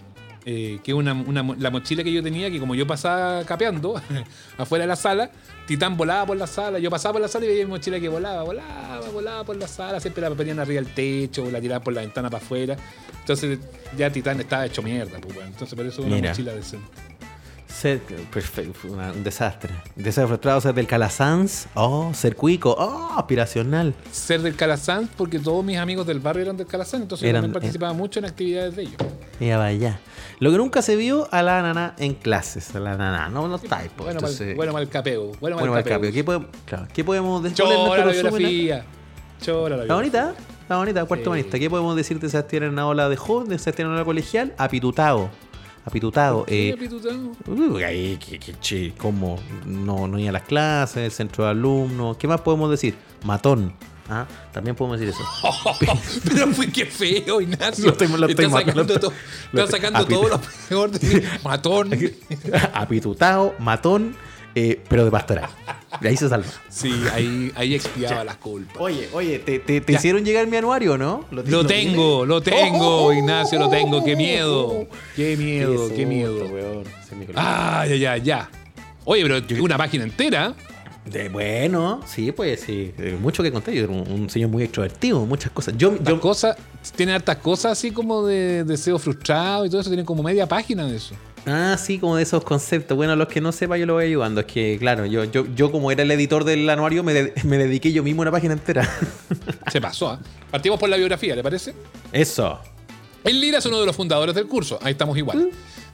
eh, que es una, una la mochila que yo tenía, que como yo pasaba capeando [LAUGHS] afuera de la sala, Titán volaba por la sala. Yo pasaba por la sala y veía mi mochila que volaba, volaba, volaba por la sala. Siempre la ponían arriba del techo o la tiraban por la ventana para afuera. Entonces ya Titán estaba hecho mierda. Pues, bueno. Entonces por eso una
Mira.
mochila decente.
Ser, perfecto, una- un desastre. Deseo frustrado, ser del Calasanz. Oh, ser cuico. Oh, aspiracional.
Ser del Calazán, porque todos mis amigos del barrio eran del Calazán, entonces yo también participaba mucho en actividades de ellos.
Ya vaya. Lo que nunca se vio a la nana en clases. A la nana. No, no está ahí, po.
Bueno,
Entonces-
mal, bueno, mal capeo. Bueno, mal
bueno, mal
capeo.
¿Qué podemos, claro, ¿qué podemos decir? ¿Cuál es
Chora la biografía. Chora la
Está bonita, está bonita, cuarto
Sí.
humanista. ¿Qué podemos decir de Sebastián en la ola de joven, de Sebastián ola colegial? Apitutado. Apitutado.
Sí,
Eh,
apitutado.
uy, ahí, que, que, che, ¿cómo? No, no iba a las clases, el centro de alumnos. ¿Qué más podemos decir? Matón. ¿Ah? También podemos decir eso. [LAUGHS]
Pero fue que feo, Ignacio.
Lo estoy- lo estoy
Está sacando,
lo-
todo,
lo
está sacando todo lo peor de. Matón. [LAUGHS]
Apitutado, matón, eh, pero de pastoral. De ahí se salva.
Sí, ahí, ahí expiaba las culpas.
Oye, oye, ¿te, te, te hicieron llegar mi anuario, no?
Lo tengo, lo tengo,
Oh,
Ignacio, lo tengo. Qué miedo. Qué miedo,
Qué
miedo.
weón.
Ah, ya, ya, ya. Oye, pero una página entera.
De- bueno, sí, pues sí. mucho que contar. Yo era un, un señor muy extrovertido, muchas cosas. Yo,
Yo,
yo
cosas, tiene hartas cosas así como de deseo frustrado y todo eso. Tiene como media página de eso.
Ah, sí, como de esos conceptos. Bueno, a los que no sepa yo lo voy ayudando. Es que, claro, yo, yo, yo como era el editor del anuario, me, de- me dediqué yo mismo a una página entera.
Se pasó, ¿ah? Partimos por la biografía, ¿le parece?
Eso.
El Lira es uno de los fundadores del curso. Ahí estamos igual. De
Muy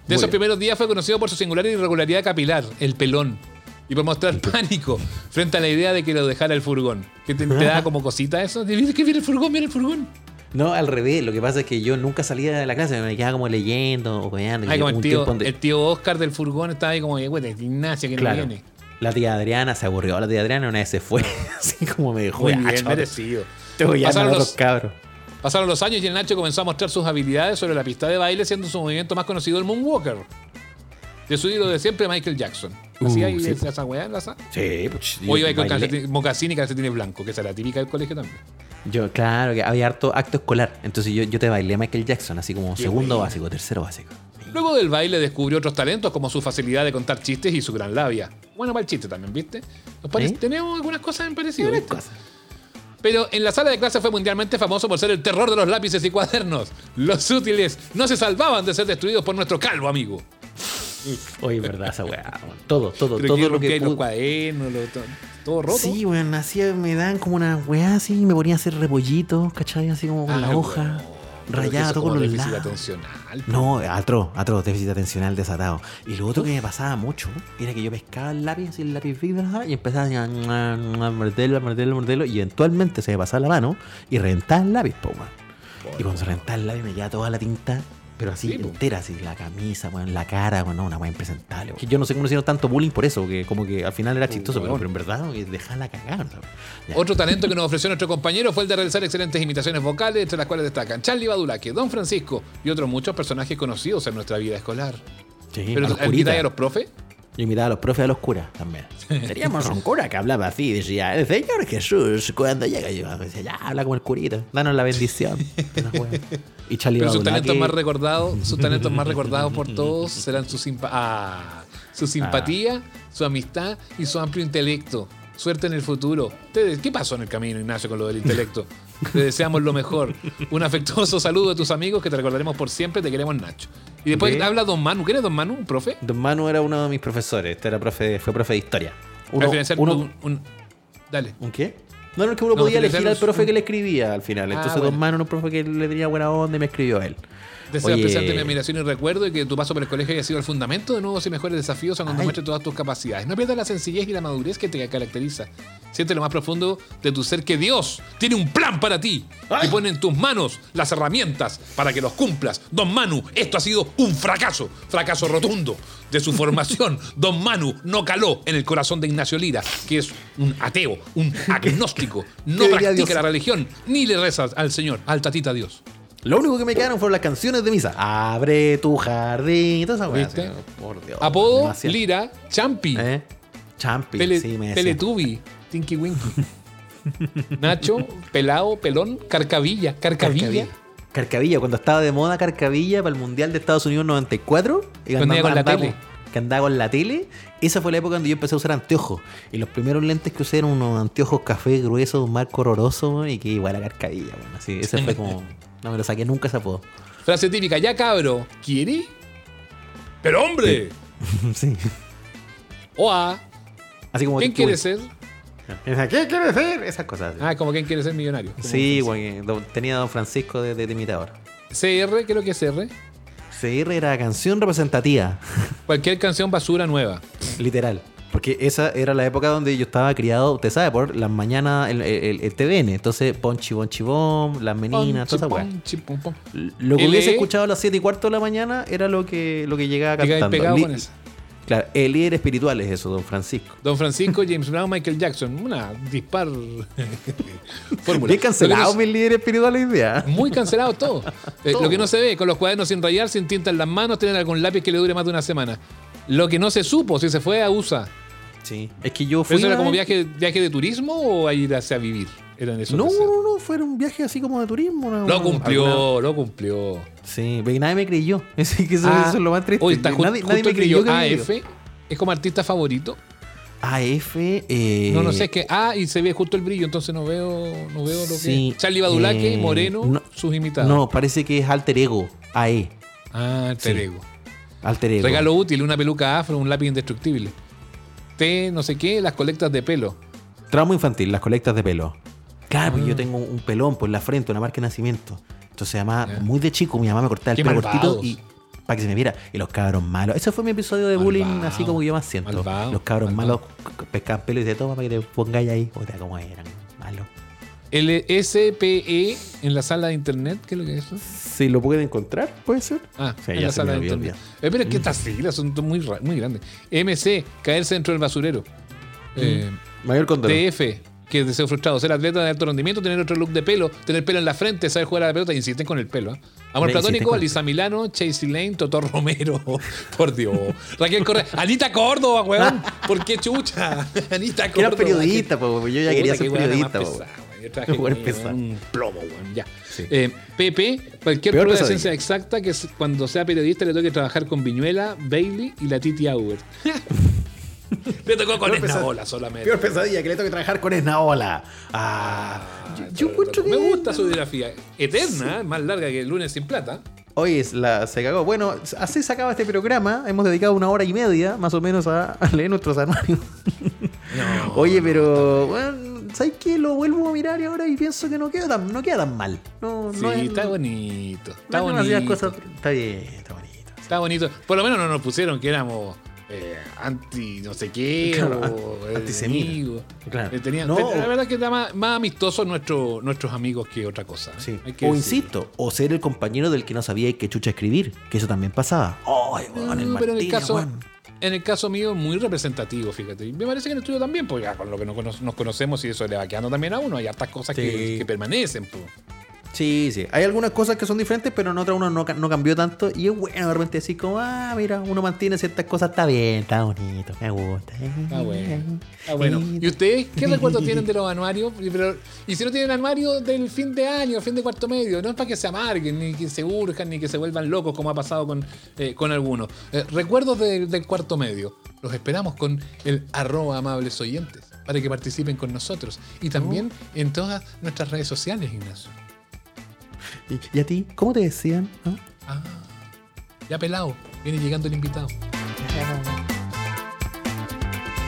esos
bien.
primeros días fue conocido por su singular irregularidad capilar, el pelón. Y por mostrar [LAUGHS] pánico frente a la idea de que lo dejara el furgón. Que te, te da [LAUGHS] como cosita eso. ¿Qué viene el furgón? Mira el furgón.
No, al revés. Lo que pasa es que yo nunca salía de la clase. Me quedaba como leyendo o coñando.
Ay, como el tío,
donde,
el tío Oscar del furgón estaba ahí como, güey, Ignacio que
claro,
no viene.
la tía Adriana se aburrió. La tía Adriana una vez se fue. [LAUGHS] Así como me dejó.
Muy
"Ah,
bien, merecido.
Te voy a
los-
otros cabros.
Pasaron los años y el Nacho comenzó a mostrar sus habilidades sobre la pista de baile, siendo su movimiento más conocido el Moonwalker. De su ídolo de siempre, Michael Jackson. Así
Uh, sí.
esa weá en la sala.
Sí, pues.
Hoy hay con mocasín y calcetines blancos, que esa era la típica del colegio también.
Yo, claro, que había harto acto escolar. Entonces yo, yo te bailé Michael Jackson, así como
Qué
segundo básico, tercero básico.
Luego del baile descubrió otros talentos como su facilidad de contar chistes y su gran labia. Bueno, para el chiste también, ¿viste? Tenemos algunas cosas en parecido.
Una
¿viste?
cosa.
Pero en la sala de clase fue mundialmente famoso por ser el terror de los lápices y cuadernos. Los útiles no se salvaban de ser destruidos por nuestro calvo amigo. [LAUGHS]
Oye, verdad, esa weá. Todo, todo,
Pero
todo lo que
rompía los cuadernos, lo- todo, todo roto.
Sí, weón, así me dan como una weá así, me ponía a hacer repollitos, ¿cachai? Así como con
Ah,
la hoja, todo
como
con los
déficit
lados.
atencional.
No, atro, atro, déficit atencional desatado. Y lo otro que me pasaba mucho era que yo pescaba el lápiz, así el lápiz fibra, y empezaba a, a, a morderlo, a morderlo, a morderlo, y eventualmente se me pasaba la mano y reventaba el lápiz, po. Y cuando se reventaba el lápiz me quedaba toda la tinta, pero así
Sí,
entera, así, la camisa, weón, la cara, weón, no, una weá impresentable. yo no sé cómo hicieron tanto bullying por eso, que como que al final era chistoso, pero, en verdad, weón, dejaba la cagada. ¿sabes? Ya.
Otro talento que nos ofreció nuestro compañero fue el de realizar excelentes imitaciones vocales, entre las cuales destacan Charlie Badulaque, Don Francisco y otros muchos personajes conocidos en nuestra vida escolar.
Sí,
Pero
a los
¿tú imitáis
curitas.
a los profes?
Yo imitaba a los profes a los curas también. [LAUGHS] Teníamos un cura que hablaba así, decía, el Señor Jesús, cuando llega, yo decía, ya, habla como el curita, danos la bendición. [LAUGHS] Y Charlie
Pero sus talentos más recordados, sus talentos más recordados por todos serán su, simpa- ah, su simpatía, su amistad y su amplio intelecto. Suerte en el futuro. ¿Qué pasó en el camino, Ignacio, con lo del intelecto? Te deseamos lo mejor. Un afectuoso saludo de tus amigos que te recordaremos por siempre. Te queremos, Nacho. Y después habla Don Manu. ¿Quién es Don Manu? ¿Un profe?
Don Manu era uno de mis profesores, este era profe, fue profe de historia. Uno, uno-
un- un- Dale.
¿Un qué? No, no, es que uno
No,
podía elegir al
un-
profe que le escribía al final.
Ah,
Entonces
bueno.
Don Manu era un profe que le tenía buena onda y me escribió a él.
Deseo
Oye.
expresarte mi admiración y recuerdo y que tu paso por el colegio haya sido el fundamento de nuevos y mejores desafíos a cuando
Ay.
muestres todas tus capacidades. No pierdas la sencillez y la madurez que te caracteriza. Siente lo más profundo de tu ser que Dios tiene un plan para ti y pone en tus manos las herramientas para que los cumplas. Don Manu, esto ha sido un fracaso, fracaso rotundo de su formación. [LAUGHS] Don Manu no caló en el corazón de Ignacio Lira, que es un ateo, un [LAUGHS] agnóstico, no
¿Qué diría
practica
Dios?
la religión, ni le rezas al Señor, al tatita Dios.
Lo único que me quedaron fueron las canciones de misa. Abre tu jardín y toda esa weá.
¿Viste?
así, Por Dios.
Apodo,
demasiado.
Lira, Champi.
¿Eh? Champi,
Tele,
sí, me decía.
Teletubi, Tinky Winky. [LAUGHS] Nacho, Pelao, Pelón, Carcavilla, Carcavilla.
Carcavilla. Cuando estaba de moda Carcavilla para el Mundial de Estados Unidos 94. y
con la
andaba-
tele.
Que andaba con la tele. Esa fue la época cuando yo empecé a usar anteojos. Y los primeros lentes que usé eran unos anteojos café gruesos, un marco horroroso, y que igual a Carcavilla. weón. Así, ese fue [LAUGHS] como. No me lo saqué nunca ese apodo.
Frase típica, ya cabro, ¿quiere? Pero hombre,
sí. [LAUGHS]
oa,
Así como
¿quién quiere ser?
Esa, ¿Qué quiere ser? Esas cosas.
Ah, como quién quiere ser millonario.
Sí, don- Tenía a Don Francisco de, de, de imitador.
CR, ¿qué es lo que es CR?
CR era canción representativa. [LAUGHS]
Cualquier canción basura nueva.
Literal. Porque esa era la época donde yo estaba criado, usted sabe, por las mañanas, el, el- el TVN. Entonces, Ponchi Bonchi Bom, las meninas, toda esa weá.
Ponchi.
Lo que
L.E.
hubiese escuchado a las 7 y cuarto de la mañana era lo que, lo que llegaba cantando.
pegado con eso.
Claro, el líder espiritual es eso, don Francisco.
Don Francisco, James Brown, Michael Jackson. Una dispar [LAUGHS] fórmula.
Bien cancelado
no-
mi líder espiritual hoy día.
Muy cancelado todo. [LAUGHS] Eh,
Todo.
Lo que no se ve, con los cuadernos sin rayar, sin tinta en las manos, tienen algún lápiz que le dure más de una semana. Lo que no se supo, si se fue a USA.
Sí. Es que yo
¿Pero
fui.
eso era como
vez-
viaje, viaje de turismo o a ir hacia vivir? Eran esos
No, no, no, fue un viaje así como de turismo. una-
Lo cumplió,
alguna-
lo cumplió.
Sí, pero nadie me creyó. [LAUGHS] Es que eso,
Ah,
eso es lo más triste.
Está
nadie,
justo
nadie me creyó que.
AF. Es como artista favorito.
AF. Eh,
No, no sé, es que A y se ve justo el brillo, entonces no veo, no veo lo
sí,
que. Charlie Badulaque,
eh,
Moreno,
no,
sus imitados.
No, parece que es alter ego. AE.
Ah, alter
Sí.
ego.
Alter ego.
Regalo útil, una peluca afro, un lápiz indestructible. No sé qué, las colectas de pelo.
Trauma infantil, las colectas de pelo. Claro,
Ah.
yo tengo un pelón por la frente, una marca de nacimiento. Entonces, además, muy de chico, mi mamá me cortaba el pelo cortito y para que se me viera. Y los cabros malos. Ese fue mi episodio de bullying, así como yo más siento.
Malvado,
los cabros
malvado.
malos pescaban pelo y de toma para que te pongáis ahí. O sea, cómo eran malos.
El SPE en la sala de internet, ¿qué es lo que es eso?
Si lo pueden encontrar, puede ser.
Ah,
Sí,
en
ya
la
se
sala de internet. Eh, pero es que estas siglas son muy, muy grandes. MC, caerse dentro del basurero. Eh,
Mayor condoro.
TF, que es deseo frustrado. Ser atleta de alto rendimiento, tener otro look de pelo, tener pelo en la frente, saber jugar a la pelota. Insisten con el pelo. ¿ah? Amor
Me
platónico, Alisa Milano, Chasey Lane, Totó Romero. [LAUGHS] Por Dios. Raquel Correa. [LAUGHS] Anita Córdoba, weón. ¿Por qué chucha? [LAUGHS] Anita
Que era
Córdoba.
periodista, po, yo ya quería ser periodista.
Yo un plomo, weón. Ya.
Sí.
Eh, Pepe, cualquier
Peor
prueba de ciencia exacta que cuando sea periodista le toque trabajar con Viñuela, Bailey y la Titi Auer. [LAUGHS] Le tocó con Esnaola solamente.
Peor pesadilla que le tengo que trabajar con Esnaola. Ah, yo, yo encuentro que.
Me gusta su biografía. Eterna, más larga que el lunes sin plata.
Hoy es la, se cagó. Bueno, así se acaba este programa. Hemos dedicado una hora y media, más o menos, a, a leer nuestros anuarios. [LAUGHS]
No,
Oye, pero. Bueno, ¿sabes qué? Lo vuelvo a mirar y ahora y pienso que no queda tan, no queda tan mal. No,
Sí,
no es-
está bonito. Está
no
bonito.
cosas- Está bien, está bonito.
Está bonito. Por lo menos no nos pusieron que éramos eh, anti no sé qué [LAUGHS]
Claro,
o eh.
Claro.
Eh, tenían-
No,
la verdad es que está más, más amistosos nuestro- nuestros amigos que otra cosa. ¿eh?
Sí.
Que
O
decirlo.
insisto, o ser el compañero del que no sabía qué chucha escribir, que eso también pasaba. Ay, weón, el
No, pero en el caso,
weón.
En el caso mío, muy representativo, fíjate. Y me parece que en el tuyo también, pues ya con lo que nos, cono- nos conocemos y eso le va quedando también a uno. Hay hartas cosas que permanecen. pues.
Sí, sí. Hay algunas cosas que son diferentes, pero en otras uno no, ca- no cambió tanto. Y es bueno de repente decir como, ah, mira, uno mantiene ciertas cosas, está bien, está bonito, me gusta.
Está bueno. Está bueno. ¿Y ustedes qué [LAUGHS] recuerdos tienen de los anuarios? Y, pero- y si no tienen anuario del fin de año, fin de cuarto medio, no es para que se amarguen, ni que se urjan, ni que se vuelvan locos como ha pasado con, eh, con algunos. Eh, recuerdos de- del cuarto medio. Los esperamos con el arroba amables oyentes para que participen con nosotros. Y también en todas nuestras redes sociales, Ignacio.
¿Y, y a ti? ¿Cómo te decían? ¿Ah?
Ah, ya pelado, viene llegando el invitado.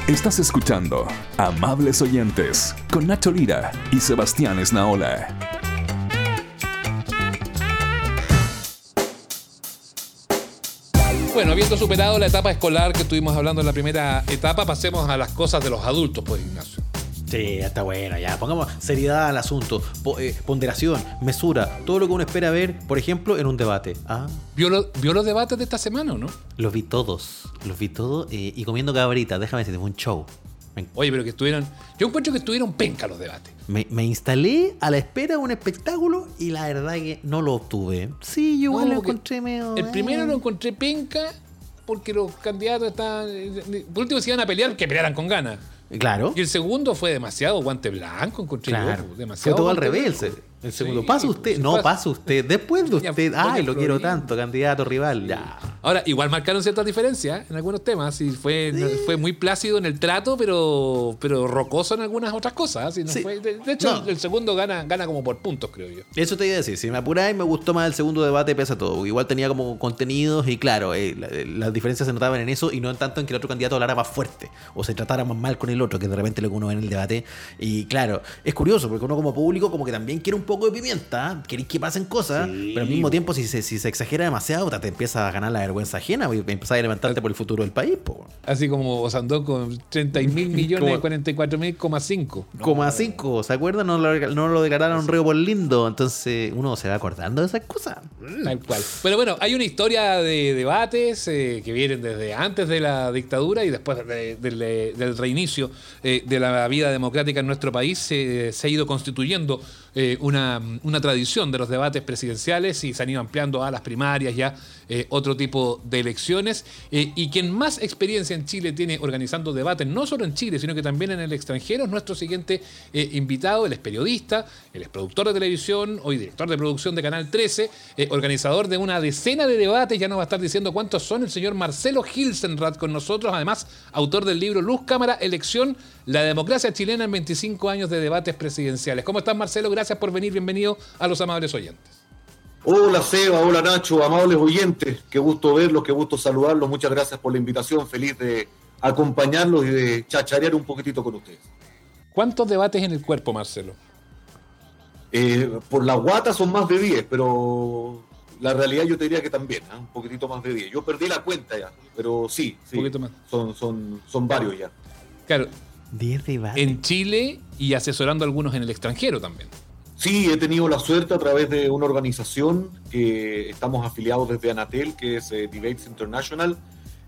Estás escuchando Amables Oyentes con Nacho Lira y Sebastián Esnaola.
Bueno, habiendo superado la etapa escolar que estuvimos hablando en la primera etapa, pasemos a las cosas de los adultos, pues, Ignacio.
Sí, está bueno, ya. Pongamos seriedad al asunto. Po- eh, ponderación, mesura, todo lo que uno espera ver, por ejemplo, en un debate. Ah,
¿Vio, lo- vio los debates de esta semana o no?
los vi todos. Los vi todos eh, y comiendo cabrita. Déjame decirte, fue un show.
Oye, pero que estuvieron. Yo encuentro que estuvieron penca los debates.
me- me instalé a la espera de un espectáculo y la verdad que no lo obtuve. Sí, yo igual
No,
lo encontré medio.
El primero
eh.
lo encontré penca porque los candidatos estaban. Por último, si iban a pelear, que pelearan con ganas.
Claro.
Y el segundo fue demasiado guante blanco, encontré
Claro.
yo,
Fue
demasiado.
todo al revés. El, segundo.
Sí,
pasa usted. No,
pasa.
usted. Después de [LAUGHS]
Ya,
usted.
Doña
Ay, lo quiero tanto, candidato rival. Ya.
Ahora, igual marcaron ciertas diferencias ¿eh? en algunos temas. Y fue, no- fue muy plácido en el trato, pero, pero rocoso en algunas otras cosas. ¿eh? Y no
Sí.
fue- de, de hecho,
No.
el, el segundo gana, gana como por puntos, creo yo.
Eso te iba a decir, si me apuráis me gustó más el segundo debate pese a todo. Igual tenía como contenidos y claro, eh, la- las diferencias se notaban en eso y no en tanto en que el otro candidato hablara más fuerte o se tratara más mal con el otro, que de repente lo que uno ve en el debate. Y claro, es curioso porque uno como público como que también quiere un poco de pimienta, queréis que pasen cosas, pero al mismo tiempo si se, si se exagera demasiado, te empieza a ganar la vergüenza ajena y empezás a levantarte por el futuro del país. Po.
Así como Osandón con 30 mil [LAUGHS] millones,
Como-
44 mil, 5.
Como a cinco, ¿se acuerdan? No lo, no lo declararon reo por lindo, entonces uno se va acordando de esas cosas.
Tal cual. Pero bueno, hay una historia de debates eh, que vienen desde antes de la dictadura y después de- del- de- del reinicio eh, de la vida democrática en nuestro país. eh, se ha ido constituyendo eh, una, una tradición de los debates presidenciales y se han ido ampliando a las primarias ya eh, otro tipo de elecciones. Eh, y quien más experiencia en Chile tiene organizando debates, no solo en Chile, sino que también en el extranjero, es nuestro siguiente eh, invitado. Él es periodista, él es productor de televisión, hoy director de producción de Canal 13, eh, organizador de una decena de debates, ya nos va a estar diciendo cuántos son, el señor Marcelo Hilsenrath con nosotros, además autor del libro Luz, Cámara, Elección, la democracia chilena en 25 años de debates presidenciales. ¿Cómo estás Marcelo? Gracias por venir, bienvenido a los amables oyentes.
Hola Seba, hola Nacho, amables oyentes, qué gusto verlos, qué gusto saludarlos, muchas gracias por la invitación, feliz de acompañarlos y de chacharear un poquitito con ustedes.
¿Cuántos debates en el cuerpo, Marcelo?
Eh, por la guata son más de 10, pero la realidad yo te diría que también, ¿ah? un poquitito más de 10. Yo perdí la cuenta ya, pero sí, sí
Un poquito más.
Son, son, son varios ya.
Claro,
10 debates.
en Chile y asesorando a algunos en el extranjero también.
Sí, he tenido la suerte a través de una organización que estamos afiliados desde Anatel, que es eh, Debates International,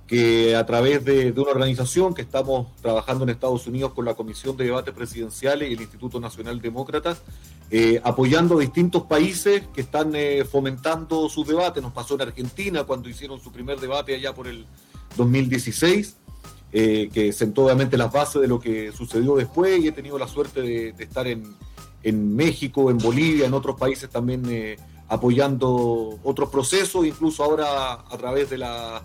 que a través de, una organización que estamos trabajando en Estados Unidos con la Comisión de Debates Presidenciales y el Instituto Nacional Demócrata, eh, apoyando a distintos países que están eh, fomentando sus debates. Nos pasó en Argentina cuando hicieron su primer debate allá por el 2016. eh, que sentó obviamente las bases de lo que sucedió después y he tenido la suerte de estar en, en México, en Bolivia, en otros países también eh, apoyando otros procesos, incluso ahora a través de la,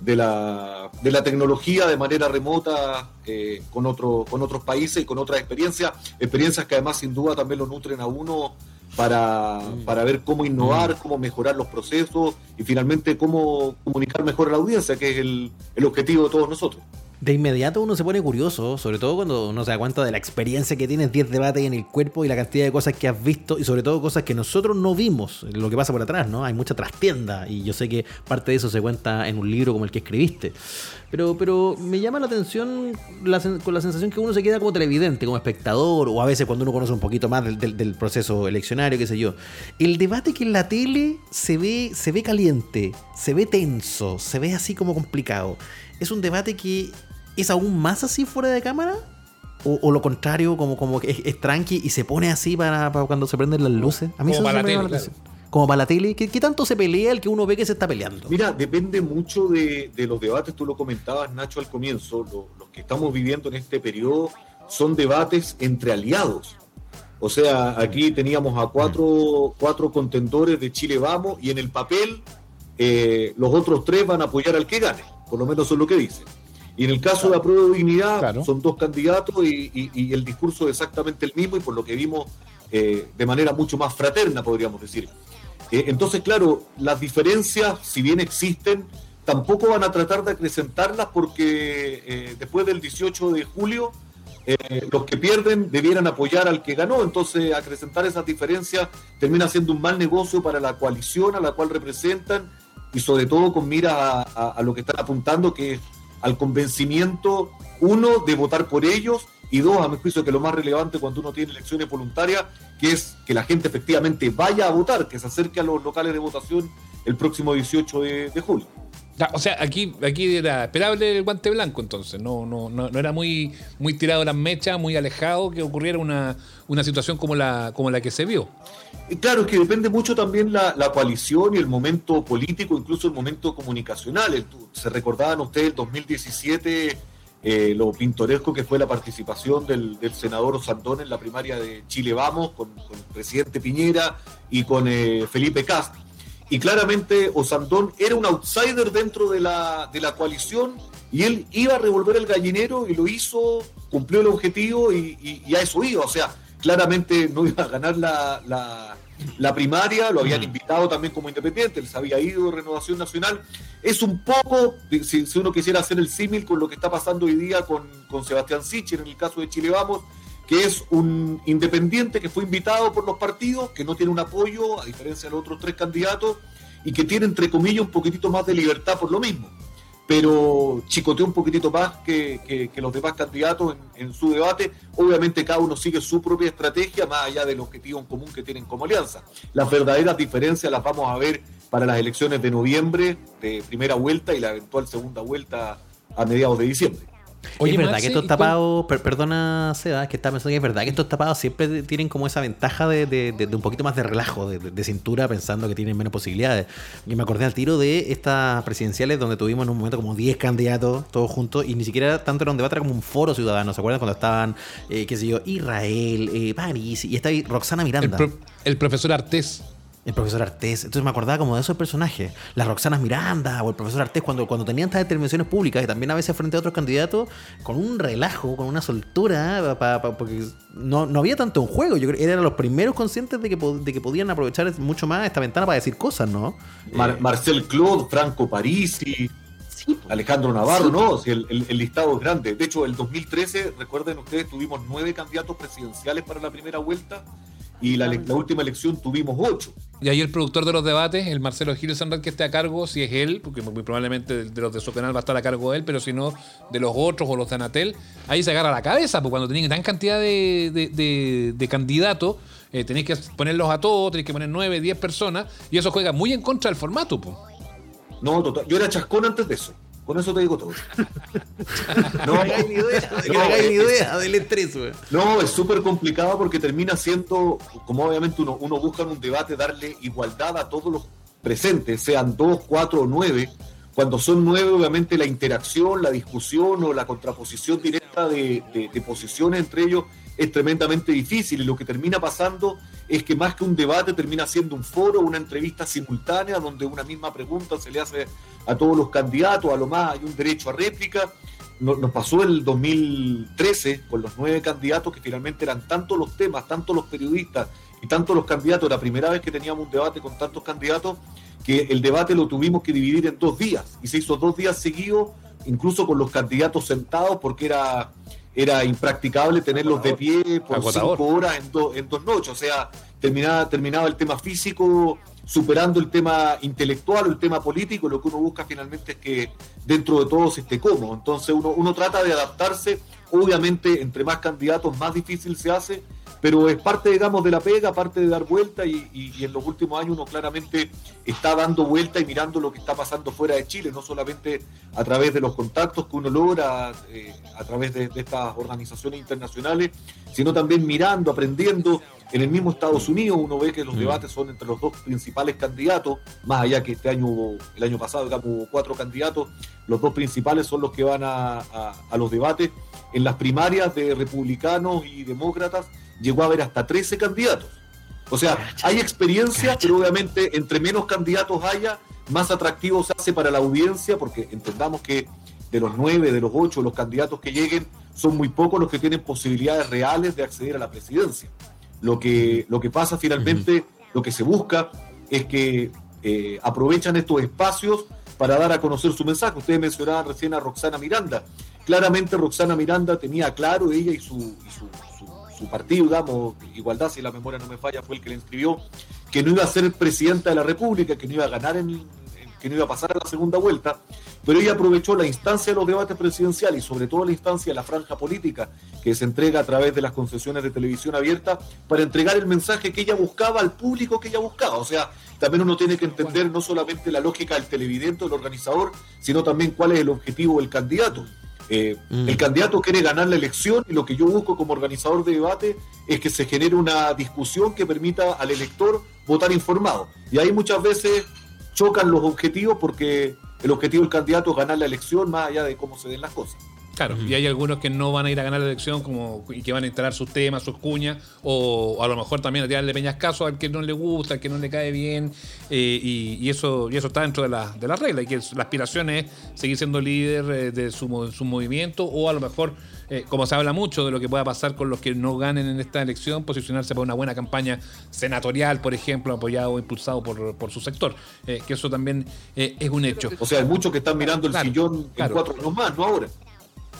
de la, de la tecnología de manera remota eh, con, otro, con otros países y con otras experiencias, experiencias que además sin duda también lo nutren a uno para,
Mm.
para ver cómo innovar, cómo mejorar los procesos y finalmente cómo comunicar mejor a la audiencia, que es el, el objetivo de todos nosotros.
De inmediato uno se pone curioso, sobre todo cuando uno se da cuenta de la experiencia que tienes, 10 debates en el cuerpo y la cantidad de cosas que has visto y sobre todo cosas que nosotros no vimos, lo que pasa por atrás, ¿no? Hay mucha trastienda y yo sé que parte de eso se cuenta en un libro como el que escribiste. Pero, pero me llama la atención la con la sensación que uno se queda como televidente, como espectador, o a veces cuando uno conoce un poquito más del, del- del proceso eleccionario, qué sé yo. El debate que en la tele se ve, se ve caliente, se ve tenso, se ve así como complicado. Es un debate que es aún más así fuera de cámara. O, o lo contrario, como, como que es, es tranqui y se pone así para, para cuando se prenden las luces. A mí
Como
eso
para la tele.
Como para la tele. ¿Qué, qué tanto se pelea el que uno ve que se está peleando?
Mira, depende mucho de, de los debates, tú lo comentabas, Nacho, al comienzo, lo- los que estamos viviendo en este periodo son debates entre aliados. O sea, aquí teníamos a cuatro, cuatro contendores de Chile Vamos y en el papel eh, los otros tres van a apoyar al que gane, por lo menos eso es lo que dicen. Y en el caso de Apruebo de Dignidad,
Claro.
son dos candidatos y, y- y el discurso es exactamente el mismo y por lo que vimos eh, de manera mucho más fraterna, podríamos decir. Eh, entonces, claro, las diferencias, si bien existen, tampoco van a tratar de acrecentarlas porque eh, después del 18 de julio, los que pierden debieran apoyar al que ganó. Entonces, acrecentar esas diferencias termina siendo un mal negocio para la coalición a la cual representan y sobre todo con mira a, a- a lo que están apuntando, que es al convencimiento, uno, de votar por ellos y dos, a mi juicio, que lo más relevante cuando uno tiene elecciones voluntarias, que es que la gente efectivamente vaya a votar, que se acerque a los locales de votación el próximo 18 de, de julio.
O sea, aquí, aquí era esperable el guante blanco, entonces. No, no, no, no era muy, muy tirado las mechas, muy alejado que ocurriera una, una situación como la, como la que se vio.
Claro, es que depende mucho también la, la coalición y el momento político, incluso el momento comunicacional. Se recordaban ustedes el 2017, eh, lo pintoresco que fue la participación del, del senador Osandón en la primaria de Chile Vamos, con, con el presidente Piñera y con eh, Felipe Cast. Y claramente Osandón era un outsider dentro de la, de la coalición y él iba a revolver el gallinero y lo hizo, cumplió el objetivo y, y- y a eso iba. O sea, claramente no iba a ganar la, la- la primaria, lo habían invitado también como independiente, les había ido Renovación Nacional. Es un poco, si, si uno quisiera hacer el símil con lo que está pasando hoy día con, con Sebastián Sichel en el caso de Chile Vamos, que es un independiente que fue invitado por los partidos, que no tiene un apoyo, a diferencia de los otros tres candidatos, y que tiene, entre comillas, un poquitito más de libertad por lo mismo. Pero chicoteó un poquitito más que, que- los demás candidatos en su debate. Obviamente cada uno sigue su propia estrategia, más allá del objetivo en común que tienen como alianza. Las verdaderas diferencias las vamos a ver para las elecciones de noviembre, de primera vuelta, y la eventual segunda vuelta a mediados de diciembre.
Oye, es verdad
Maxi,
que estos
¿y cuál-
tapados, per- perdona Seba, es que está pensando que es verdad que estos tapados siempre tienen como esa ventaja de, de- de- de un poquito más de relajo, de, de- de cintura, pensando que tienen menos posibilidades. Y me acordé al tiro de estas presidenciales donde tuvimos en un momento como 10 candidatos todos juntos y ni siquiera tanto era un debate, era como un foro ciudadano. ¿Se acuerdan cuando estaban, eh, qué sé yo, Israel, eh, París y estaba ahí Roxana
El,
Miranda?
pro- el profesor Artés.
El profesor Artés. Entonces me acordaba como de esos personajes. Las Roxanas Miranda o el profesor Artés cuando, cuando tenían estas intervenciones públicas y también a veces frente a otros candidatos con un relajo, con una soltura, pa- pa- porque no, no había tanto en juego. Yo creo que eran los primeros conscientes de que, de que podían aprovechar mucho más esta ventana para decir cosas, ¿no?
Mar-
Eh,
Marcel Claude, Franco Parisi,
sí,
Alejandro Navarro, ¿no? El- el listado es grande. De hecho, el 2013, recuerden ustedes, tuvimos nueve candidatos presidenciales para la primera vuelta y la, la última elección tuvimos ocho.
Y ahí el productor de los debates, el Marcelo Gilson, que esté a cargo, si es él, porque muy probablemente de los de su canal va a estar a cargo él, pero si no, de los otros o los de Anatel, ahí se agarra la cabeza, porque cuando tenéis tan cantidad de, de- de- de candidatos, eh, tenéis que ponerlos a todos, tenéis que poner 9, 10 personas, y eso juega muy en contra del formato. po.
No, total. Yo era chascón antes de eso. Con eso te digo todo. [LAUGHS]
no hagáis ni idea, no me hagáis ni idea del estrés, güey.
No, es súper complicado porque termina siendo, como obviamente uno, uno busca en un debate darle igualdad a todos los presentes, sean dos, cuatro o nueve, cuando son nueve, obviamente la interacción, la discusión o la contraposición directa de, de posiciones entre ellos es tremendamente difícil. Y lo que termina pasando es que más que un debate termina siendo un foro, una entrevista simultánea donde una misma pregunta se le hace a todos los candidatos, a lo más hay un derecho a réplica. Nos pasó el 2013 con los nueve candidatos que finalmente eran tantos los temas, tantos los periodistas y tantos los candidatos, la primera vez que teníamos un debate con tantos candidatos, que el debate lo tuvimos que dividir en dos días. Y se hizo dos días seguidos, incluso con los candidatos sentados porque era era impracticable tenerlos de pie por cinco horas en, en, dos noches. O sea, terminaba, terminaba el tema físico superando el tema intelectual o el tema político. Lo que uno busca finalmente es que dentro de todo se esté cómodo. Entonces uno, uno trata de adaptarse. Obviamente, entre más candidatos, más difícil se hace pero es parte, digamos, de la pega, parte de dar vuelta y, en los últimos años uno claramente está dando vuelta y mirando lo que está pasando fuera de Chile, no solamente a través de los contactos que uno logra eh, a través de, estas organizaciones internacionales, sino también mirando, aprendiendo. En el mismo Estados Unidos uno ve que los mm. debates son entre los dos principales candidatos, más allá que este año, el año pasado, digamos, hubo cuatro candidatos, los dos principales son los que van a, a los debates en las primarias de republicanos y demócratas llegó a haber hasta 13 candidatos. O sea, hay experiencia, pero obviamente entre menos candidatos haya, más atractivo se hace para la audiencia, porque entendamos que de los nueve, de los ocho, los candidatos que lleguen, son muy pocos los que tienen posibilidades reales de acceder a la presidencia. Lo que, lo que pasa finalmente, lo que se busca es que eh, aprovechan estos espacios para dar a conocer su mensaje. Ustedes mencionaban recién a Roxana Miranda. Claramente Roxana Miranda tenía claro, ella y su su partido, digamos, Igualdad, si la memoria no me falla, fue el que le inscribió, que no iba a ser presidenta de la República, que no iba a ganar, en, que no iba a pasar a la segunda vuelta, pero ella aprovechó la instancia de los debates presidenciales y sobre todo la instancia de la franja política que se entrega a través de las concesiones de televisión abierta para entregar el mensaje que ella buscaba al público que ella buscaba. O sea, también uno tiene que entender no solamente la lógica del televidente del organizador, sino también cuál es el objetivo del candidato. Eh, mm. El candidato quiere ganar la elección y lo que yo busco como organizador de debate es que se genere una discusión que permita al elector votar informado. Y ahí muchas veces chocan los objetivos porque el objetivo del candidato es ganar la elección más allá de cómo se den las cosas.
Claro, y hay algunos que no van a ir a ganar la elección como, y que van a instalar sus temas, sus cuñas, o, a lo mejor también a tirarle peñas caso al que no le gusta, al que no le cae bien, eh, y, eso, y eso está dentro de la, de la regla, y que la aspiración es seguir siendo líder eh, de su, su, movimiento, o a lo mejor, eh, como se habla mucho de lo que pueda pasar con los que no ganen en esta elección, posicionarse para una buena campaña senatorial, por ejemplo, apoyado o impulsado por, por su sector, que eso también es un hecho.
O sea, hay muchos que están mirando el sillón en cuatro años más, no ahora.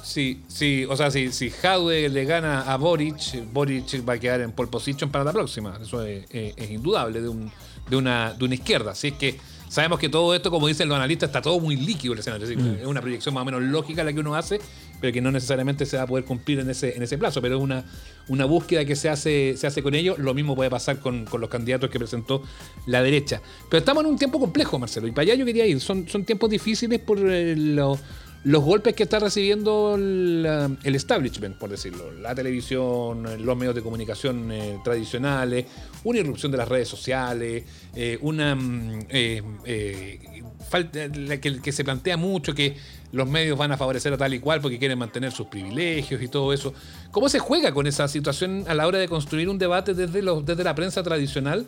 Sí, sí, o sea, si, si le gana a Boric, Boric va a quedar en pole position para la próxima. Eso es, indudable de, un, de, una, de una izquierda. Así es que sabemos que todo esto, como dicen los analistas, está todo muy líquido el escenario. Mm. Es, una proyección más o menos lógica la que uno hace, pero que no necesariamente se va a poder cumplir en ese, en ese plazo. Pero es una, una búsqueda que se hace, se hace con ellos. Lo mismo puede pasar con, los candidatos que presentó la derecha. Pero estamos en un tiempo complejo, Marcelo, y para allá yo quería ir. Son, son tiempos difíciles por eh, lo los golpes que está recibiendo el, establishment, por decirlo, la televisión, los medios de comunicación eh, tradicionales, una irrupción de las redes sociales, eh, una mm, eh, falta que, que, se plantea mucho que los medios van a favorecer a tal y cual porque quieren mantener sus privilegios y todo eso. ¿Cómo se juega con esa situación a la hora de construir un debate desde, los, desde la prensa tradicional,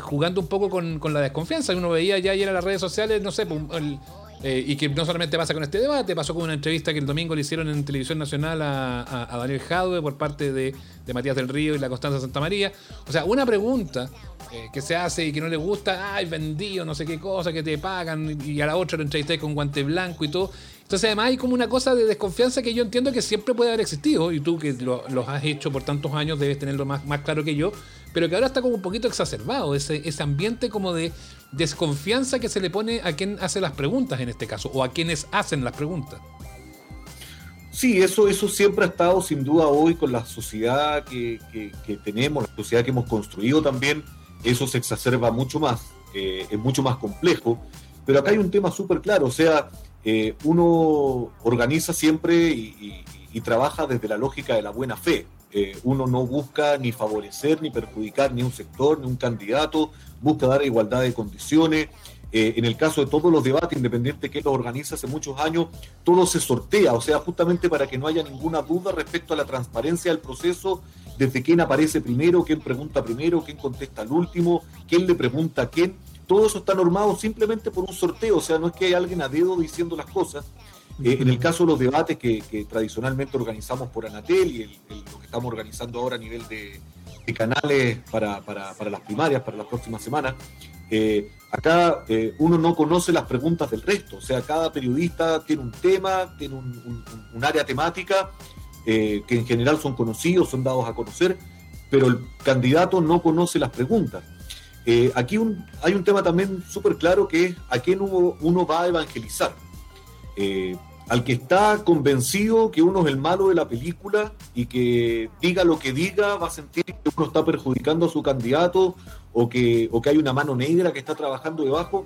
jugando un poco con, con, la desconfianza? Uno veía ya ayer en las redes sociales, no sé, pues, el, eh, y que no solamente pasa con este debate, pasó con una entrevista que el domingo le hicieron en Televisión Nacional a, Daniel Jadwe por parte de, Matías del Río y la Constanza Santa María. O sea, una pregunta eh, que se hace y que no le gusta, ay, vendido, no sé qué cosa, que te pagan, y a la otra lo entrevisté con guante blanco y todo. Entonces, además, hay como una cosa de desconfianza que yo entiendo que siempre puede haber existido, y tú que lo, los has hecho por tantos años debes tenerlo más, más claro que yo, pero que ahora está como un poquito exacerbado, ese, ese ambiente como de desconfianza que se le pone a quien hace las preguntas en este caso, o a quienes hacen las preguntas.
Sí, eso, eso siempre ha estado sin duda hoy con la sociedad que, tenemos, la sociedad que hemos construido también, eso se exacerba mucho más, eh, es mucho más complejo, pero acá hay un tema súper claro, o sea, eh, uno organiza siempre y, trabaja desde la lógica de la buena fe. Eh, uno no busca ni favorecer ni perjudicar ni un sector, ni un candidato, busca dar igualdad de condiciones. Eh, en el caso de todos los debates, independiente que los organiza hace muchos años, todo se sortea, o sea, justamente para que no haya ninguna duda respecto a la transparencia del proceso, desde quién aparece primero, quién pregunta primero, quién contesta al último, quién le pregunta a quién. Todo eso está normado simplemente por un sorteo, o sea, no es que hay alguien a dedo diciendo las cosas. Eh, en el caso de los debates que, tradicionalmente organizamos por Anatel y que estamos organizando ahora a nivel de, canales para, las primarias, para las próximas semanas, eh, acá eh, uno no conoce las preguntas del resto, o sea, cada periodista tiene un tema, tiene un, área temática que en general son conocidos, son dados a conocer, pero el candidato no conoce las preguntas. aquí hay un tema también súper claro que es a quién uno, va a evangelizar al que está convencido que uno es el malo de la película y que diga lo que diga va a sentir que uno está perjudicando a su candidato o que, o que hay una mano negra que está trabajando debajo,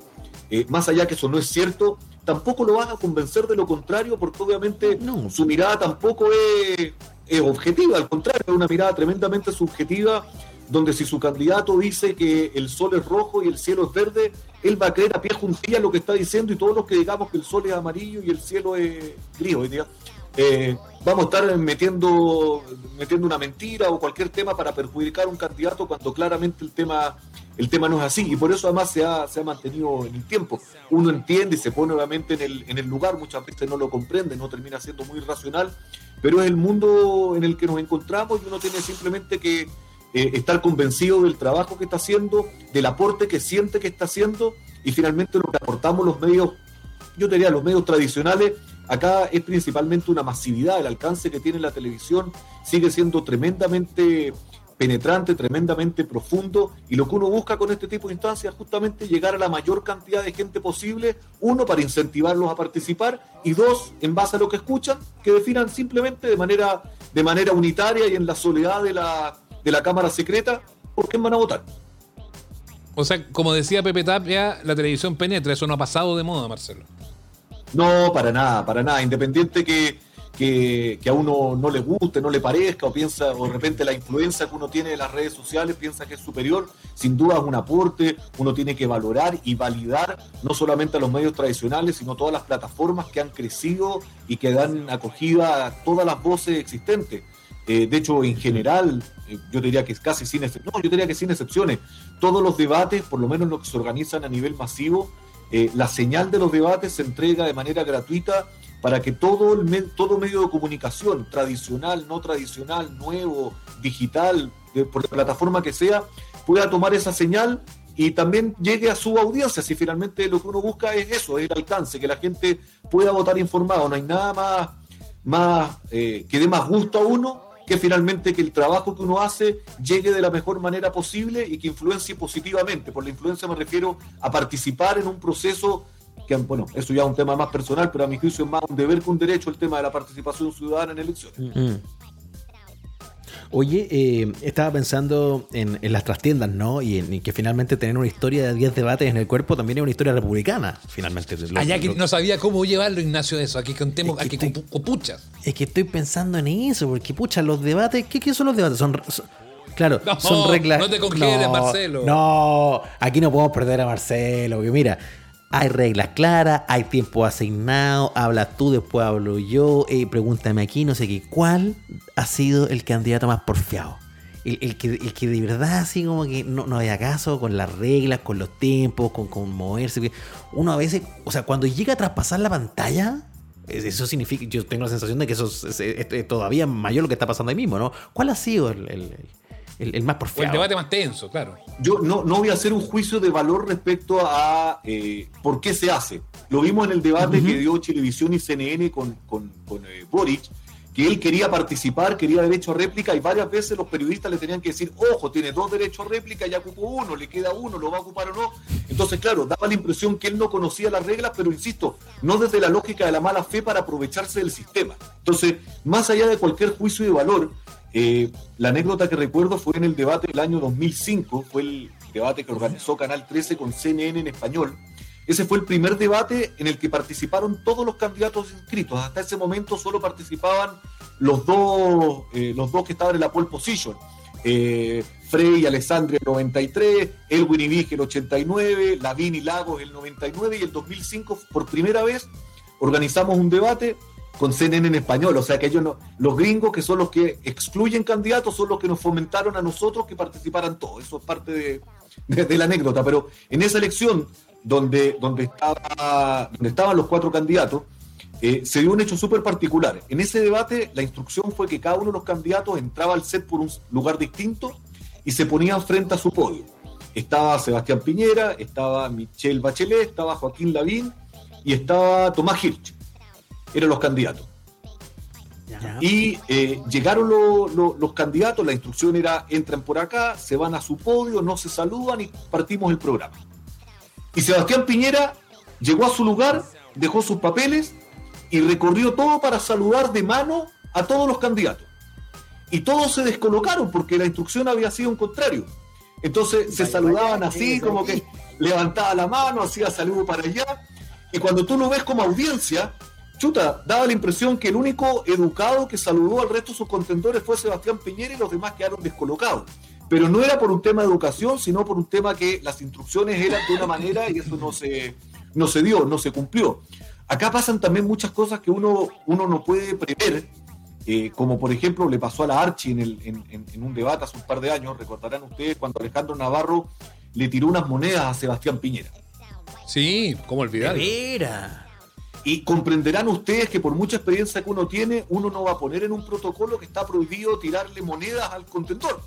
eh, más allá que eso no es cierto, tampoco lo vas a convencer de lo contrario porque obviamente su mirada tampoco es, es objetiva, al contrario, es una mirada tremendamente subjetiva donde si su candidato dice que el sol es rojo y el cielo es verde, él va a creer a pie juntilla lo que está diciendo y todos los que digamos que el sol es amarillo y el cielo es gris hoy día, eh, vamos a estar metiendo, metiendo una mentira o cualquier tema para perjudicar a un candidato cuando claramente el tema, el tema no es así. Y por eso además se ha, se ha mantenido en el tiempo. Uno entiende y se pone obviamente en el, en el lugar, muchas veces no lo comprende, no termina siendo muy racional, pero es el mundo en el que nos encontramos y uno tiene simplemente que eh, estar convencido del trabajo que está haciendo, del aporte que siente que está haciendo y finalmente lo que aportamos los medios, yo diría los medios tradicionales, acá es principalmente una masividad, el alcance que tiene la televisión sigue siendo tremendamente penetrante, tremendamente profundo y lo que uno busca con este tipo de instancias es justamente llegar a la mayor cantidad de gente posible, uno para incentivarlos a participar y dos, en base a lo que escuchan, que definan simplemente de manera, de manera unitaria y en la soledad de la, de la Cámara Secreta, ¿por quién van a votar?
O sea, como decía Pepe Tapia, la televisión penetra, eso no ha pasado de moda, Marcelo.
No, para nada, para nada. Independiente que, que, a uno no le guste, no le parezca, o piensa, o de repente la influencia que uno tiene de las redes sociales piensa que es superior, sin duda es un aporte, uno tiene que valorar y validar no solamente a los medios tradicionales, sino todas las plataformas que han crecido y que dan acogida a todas las voces existentes. Eh, de hecho, en general, eh, yo diría que es casi sin excepciones, no, yo diría que sin excepciones, todos los debates, por lo menos los que se organizan a nivel masivo, eh, la señal de los debates se entrega de manera gratuita para que todo, el todo medio de comunicación, tradicional, no tradicional, nuevo, digital, por la plataforma que sea, pueda tomar esa señal y también llegue a su audiencia. Si finalmente lo que uno busca es eso, es el alcance, que la gente pueda votar informado. No hay nada más, más que dé más gusto a uno que finalmente que el trabajo que uno hace llegue de la mejor manera posible y que influencie positivamente. Por la influencia me refiero a participar en un proceso que, bueno, eso ya es un tema más personal, pero a mi juicio es más un deber que un derecho el tema de la participación ciudadana en elecciones. Mm.
Oye, eh, estaba pensando en, las trastiendas, ¿no? Y en que finalmente tener una historia de 10 debates en el cuerpo también es una historia republicana, finalmente.
Allá que no sabía cómo llevarlo, Ignacio, eso. Aquí contemos, aquí copuchas.
Es que estoy pensando en eso, porque pucha, los debates, ¿qué, son los debates? Son, claro, son reglas.
No te congeles, Marcelo.
No, aquí no podemos perder a Marcelo, porque mira, hay reglas claras, hay tiempo asignado, hablas tú, después hablo yo, eh, pregúntame aquí, no sé qué. ¿Cuál ha sido el candidato más porfiado? El, que, que, de verdad así como que no, no había caso con las reglas, con los tiempos, con, con moverse. Uno a veces, o sea, cuando llega a traspasar la pantalla, eso significa, yo tengo la sensación de que eso es, todavía mayor lo que está pasando ahí mismo, ¿no? ¿Cuál ha sido el, el, más porfiado.
el debate más tenso, claro.
Yo no, no voy a hacer un juicio de valor respecto a eh, por qué se hace. Lo vimos en el debate que dio Televisión y CNN con, con, eh, Boric, que él quería participar, quería derecho a réplica y varias veces los periodistas le tenían que decir, ojo, tiene dos derechos a réplica, ya ocupó uno, le queda uno, lo va a ocupar o no. Entonces, claro, daba la impresión que él no conocía las reglas, pero insisto, no desde la lógica de la mala fe para aprovecharse del sistema. Entonces, más allá de cualquier juicio de valor, eh, la anécdota que recuerdo fue en el debate del año 2005, fue el debate que organizó Canal 13 con CNN en español. Ese fue el primer debate en el que participaron todos los candidatos inscritos. Hasta ese momento solo participaban los dos, eh, los dos que estaban en la pole position. eh, Frey y Alessandri el 93, Elwin y Vige el 89, Lavín y Lagos el 99 y el 2005 por primera vez organizamos un debate con CNN en español, o sea que ellos no, los gringos que son los que excluyen candidatos son los que nos fomentaron a nosotros que participaran todos, eso es parte de, la anécdota, pero en esa elección donde, donde, estaba, donde estaban los cuatro candidatos, eh, se dio un hecho súper particular. En ese debate la instrucción fue que cada uno de los candidatos entraba al set por un lugar distinto y se ponía frente a su podio. Estaba Sebastián Piñera, estaba Michelle Bachelet, estaba Joaquín Lavín y estaba Tomás Hirsch. Eran los candidatos. Y eh, llegaron los candidatos, la instrucción era entran por acá, se van a su podio, no se saludan y partimos el programa. Y Sebastián Piñera llegó a su lugar, dejó sus papeles y recorrió todo para saludar de mano a todos los candidatos. Y todos se descolocaron porque la instrucción había sido un contrario. Entonces se saludaban así, como que levantaba la mano, hacía saludo para allá. Y cuando tú lo ves como audiencia, chuta, daba la impresión que el único educado que saludó al resto de sus contendores fue Sebastián Piñera y los demás quedaron descolocados. Pero no era por un tema de educación, sino por un tema que las instrucciones eran de una manera y eso no se, no se dio, no se cumplió. Acá pasan también muchas cosas que uno, uno no puede prever, eh, como por ejemplo le pasó a la Archi en, el, en, un debate hace un par de años, recordarán ustedes cuando Alejandro Navarro le tiró unas monedas a Sebastián Piñera.
Sí, ¿cómo olvidar?
Y comprenderán ustedes que por mucha experiencia que uno tiene, uno no va a poner en un protocolo que está prohibido tirarle monedas al contentor.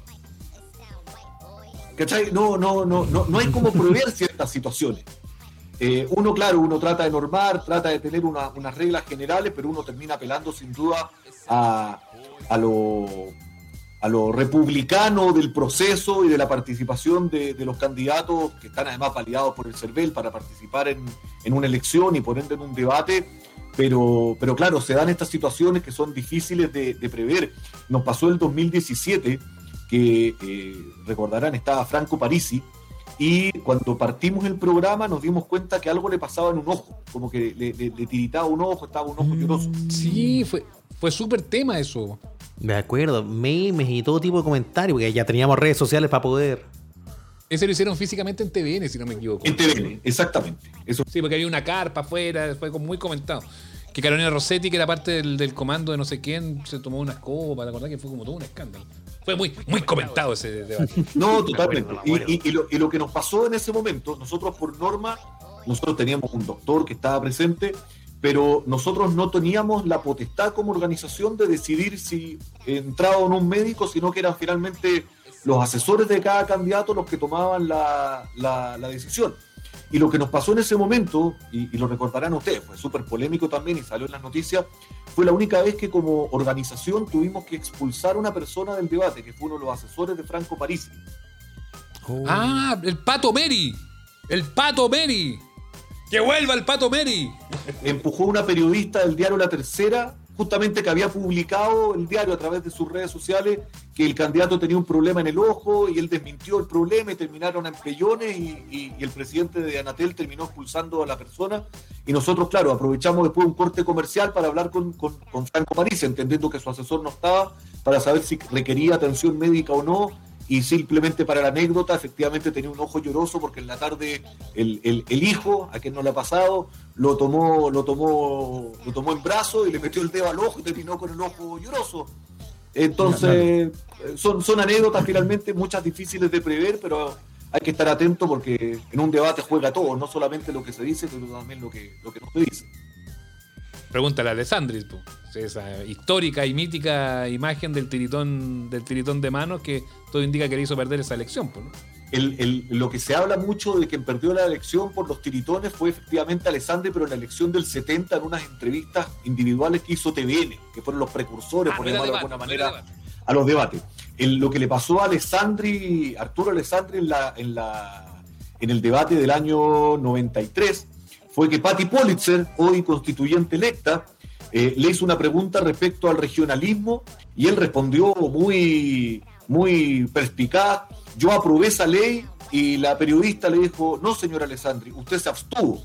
¿Cachai? No, no, no, no, no hay como prohibir [LAUGHS] ciertas situaciones. Eh, uno, claro, uno trata de normar, trata de tener unas reglas generales, pero uno termina apelando sin duda a, lo, a lo republicano del proceso y de la participación de, los candidatos que están además validados por el CERVEL para participar en, una elección y por ende en un debate. Pero, pero claro, se dan estas situaciones que son difíciles de, prever. Nos pasó el 2017, que eh, recordarán, estaba Franco Parisi, y cuando partimos el programa nos dimos cuenta que algo le pasaba en un ojo, como que le, tiritaba un ojo, estaba un ojo mm, lloroso.
Sí, fue, fue súper tema eso.
De acuerdo, memes y todo tipo de comentarios, porque ya teníamos redes sociales para poder.
Ese lo hicieron físicamente en TVN, si no me equivoco.
En TVN, exactamente. Eso.
Sí, porque había una carpa afuera, fue muy comentado. Que Carolina Rossetti, que era parte del, comando de no sé quién, se tomó una escoba, ¿te acordás que fue como todo un escándalo? Fue muy, muy comentado ese debate. [LAUGHS]
No, totalmente. Y, lo, que nos pasó en ese momento, nosotros por norma, nosotros teníamos un doctor que estaba presente, pero nosotros no teníamos la potestad como organización de decidir si entraba o no un médico, sino que eran finalmente los asesores de cada candidato los que tomaban la, la, decisión. Y lo que nos pasó en ese momento, y, lo recordarán ustedes, fue súper polémico también y salió en las noticias, fue la única vez que como organización tuvimos que expulsar a una persona del debate, que fue uno de los asesores de Franco Parisi.
Oh. Ah, el Pato Meri. El Pato Meri. Que vuelva el Pato Meri.
Empujó una periodista del diario La Tercera justamente que había publicado el diario a través de sus redes sociales que el candidato tenía un problema en el ojo y él desmintió el problema y terminaron en pellones y, el presidente de Anatel terminó expulsando a la persona y nosotros, claro, aprovechamos después un corte comercial para hablar con, con, Franco París, entendiendo que su asesor no estaba, para saber si requería atención médica o no y simplemente para la anécdota, efectivamente tenía un ojo lloroso porque en la tarde el, el, hijo, a quien no le ha pasado, lo tomó, lo tomó, lo tomó en brazo y le metió el dedo al ojo y terminó con el ojo lloroso. Entonces, son, son anécdotas finalmente muchas difíciles de prever, pero hay que estar atento porque en un debate juega todo, no solamente lo que se dice, pero también lo que, lo que no se dice.
Pregúntale a Alessandris, esa histórica y mítica imagen del tiritón, del tiritón de manos que todo indica que le hizo perder esa elección.
lo que se habla mucho de quien perdió la elección por los tiritones fue efectivamente Alessandri, pero en la elección del 70, en unas entrevistas individuales que hizo TVN, que fueron los precursores, ah, por llamarlo de alguna manera, a los debates. lo que le pasó a Alessandri, Arturo Alessandri en, la, en, la, en el debate del año 93 fue que Patti Politzer, hoy constituyente electa, eh, le hizo una pregunta respecto al regionalismo y él respondió muy, muy perspicaz, yo aprobé esa ley y la periodista le dijo, no señor Alessandri, usted se abstuvo.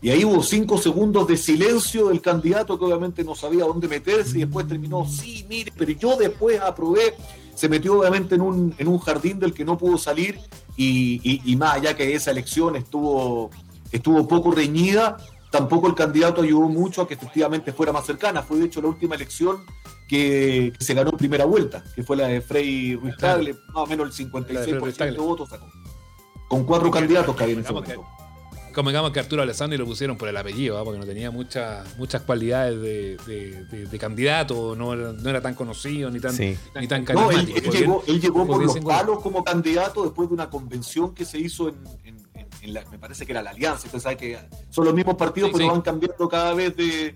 Y ahí hubo cinco segundos de silencio del candidato que obviamente no sabía dónde meterse y después terminó, sí, mire, pero yo después aprobé, se metió obviamente en un, en un jardín del que no pudo salir y, más allá que esa elección estuvo, estuvo poco reñida, tampoco el candidato ayudó mucho a que efectivamente fuera más cercana. Fue de hecho la última elección que, se ganó en primera vuelta, que fue la de Frei Ruiz Tagle, más o menos el 56% de votos sacó. Con cuatro candidatos que había en ese momento.
Convengamos que Arturo Alessandri lo pusieron por el apellido, ¿ah? porque no tenía muchas muchas cualidades de, candidato, no, era tan conocido ni tan, ni tan
carismático. No, él, llegó, por los palos como candidato después de una convención que se hizo en, me parece que era la Alianza, entonces sabe que son los mismos partidos, pero van cambiando cada vez de,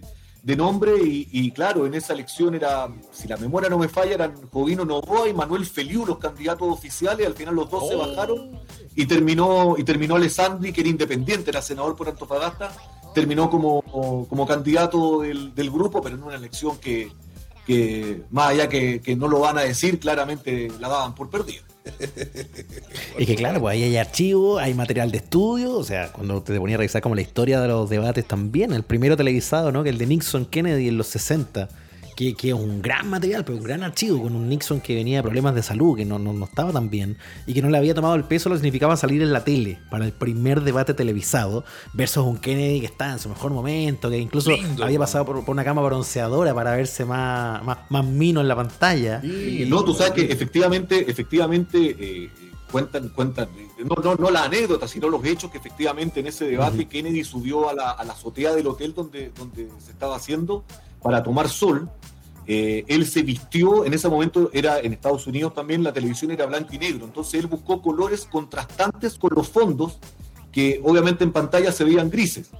nombre y, claro, en esa elección era, si la memoria no me falla, eran Jovino Novoa y Manuel Feliu los candidatos oficiales, al final los dos se oh. bajaron y terminó, y terminó Alessandri, que era independiente, era senador por Antofagasta, terminó como, como candidato del, del, grupo, pero en una elección que, que más allá que, que no lo van a decir, claramente la daban por perdida. [LAUGHS]
Y que claro, pues ahí hay archivos, hay material de estudio, o sea, cuando te ponía a revisar como la historia de los debates también, el primero televisado, ¿no? Que el de Nixon Kennedy en los 60 que, es un gran material, pero un gran archivo, con un Nixon que venía de problemas de salud, que no, no, estaba tan bien, y que no le había tomado el peso lo que significaba salir en la tele para el primer debate televisado, versus un Kennedy que estaba en su mejor momento, que incluso había pasado por, una cama bronceadora para verse más, más, mino en la pantalla.
no, tú sabes que efectivamente, efectivamente eh, cuentan, cuentan, no, no, no la anécdota, sino los hechos que efectivamente en ese debate Kennedy subió a la, a la azotea del hotel donde, donde se estaba haciendo para tomar sol eh, él se vistió, en ese momento era en Estados Unidos también, la televisión era blanco y negro, entonces él buscó colores contrastantes con los fondos que obviamente en pantalla se veían grises.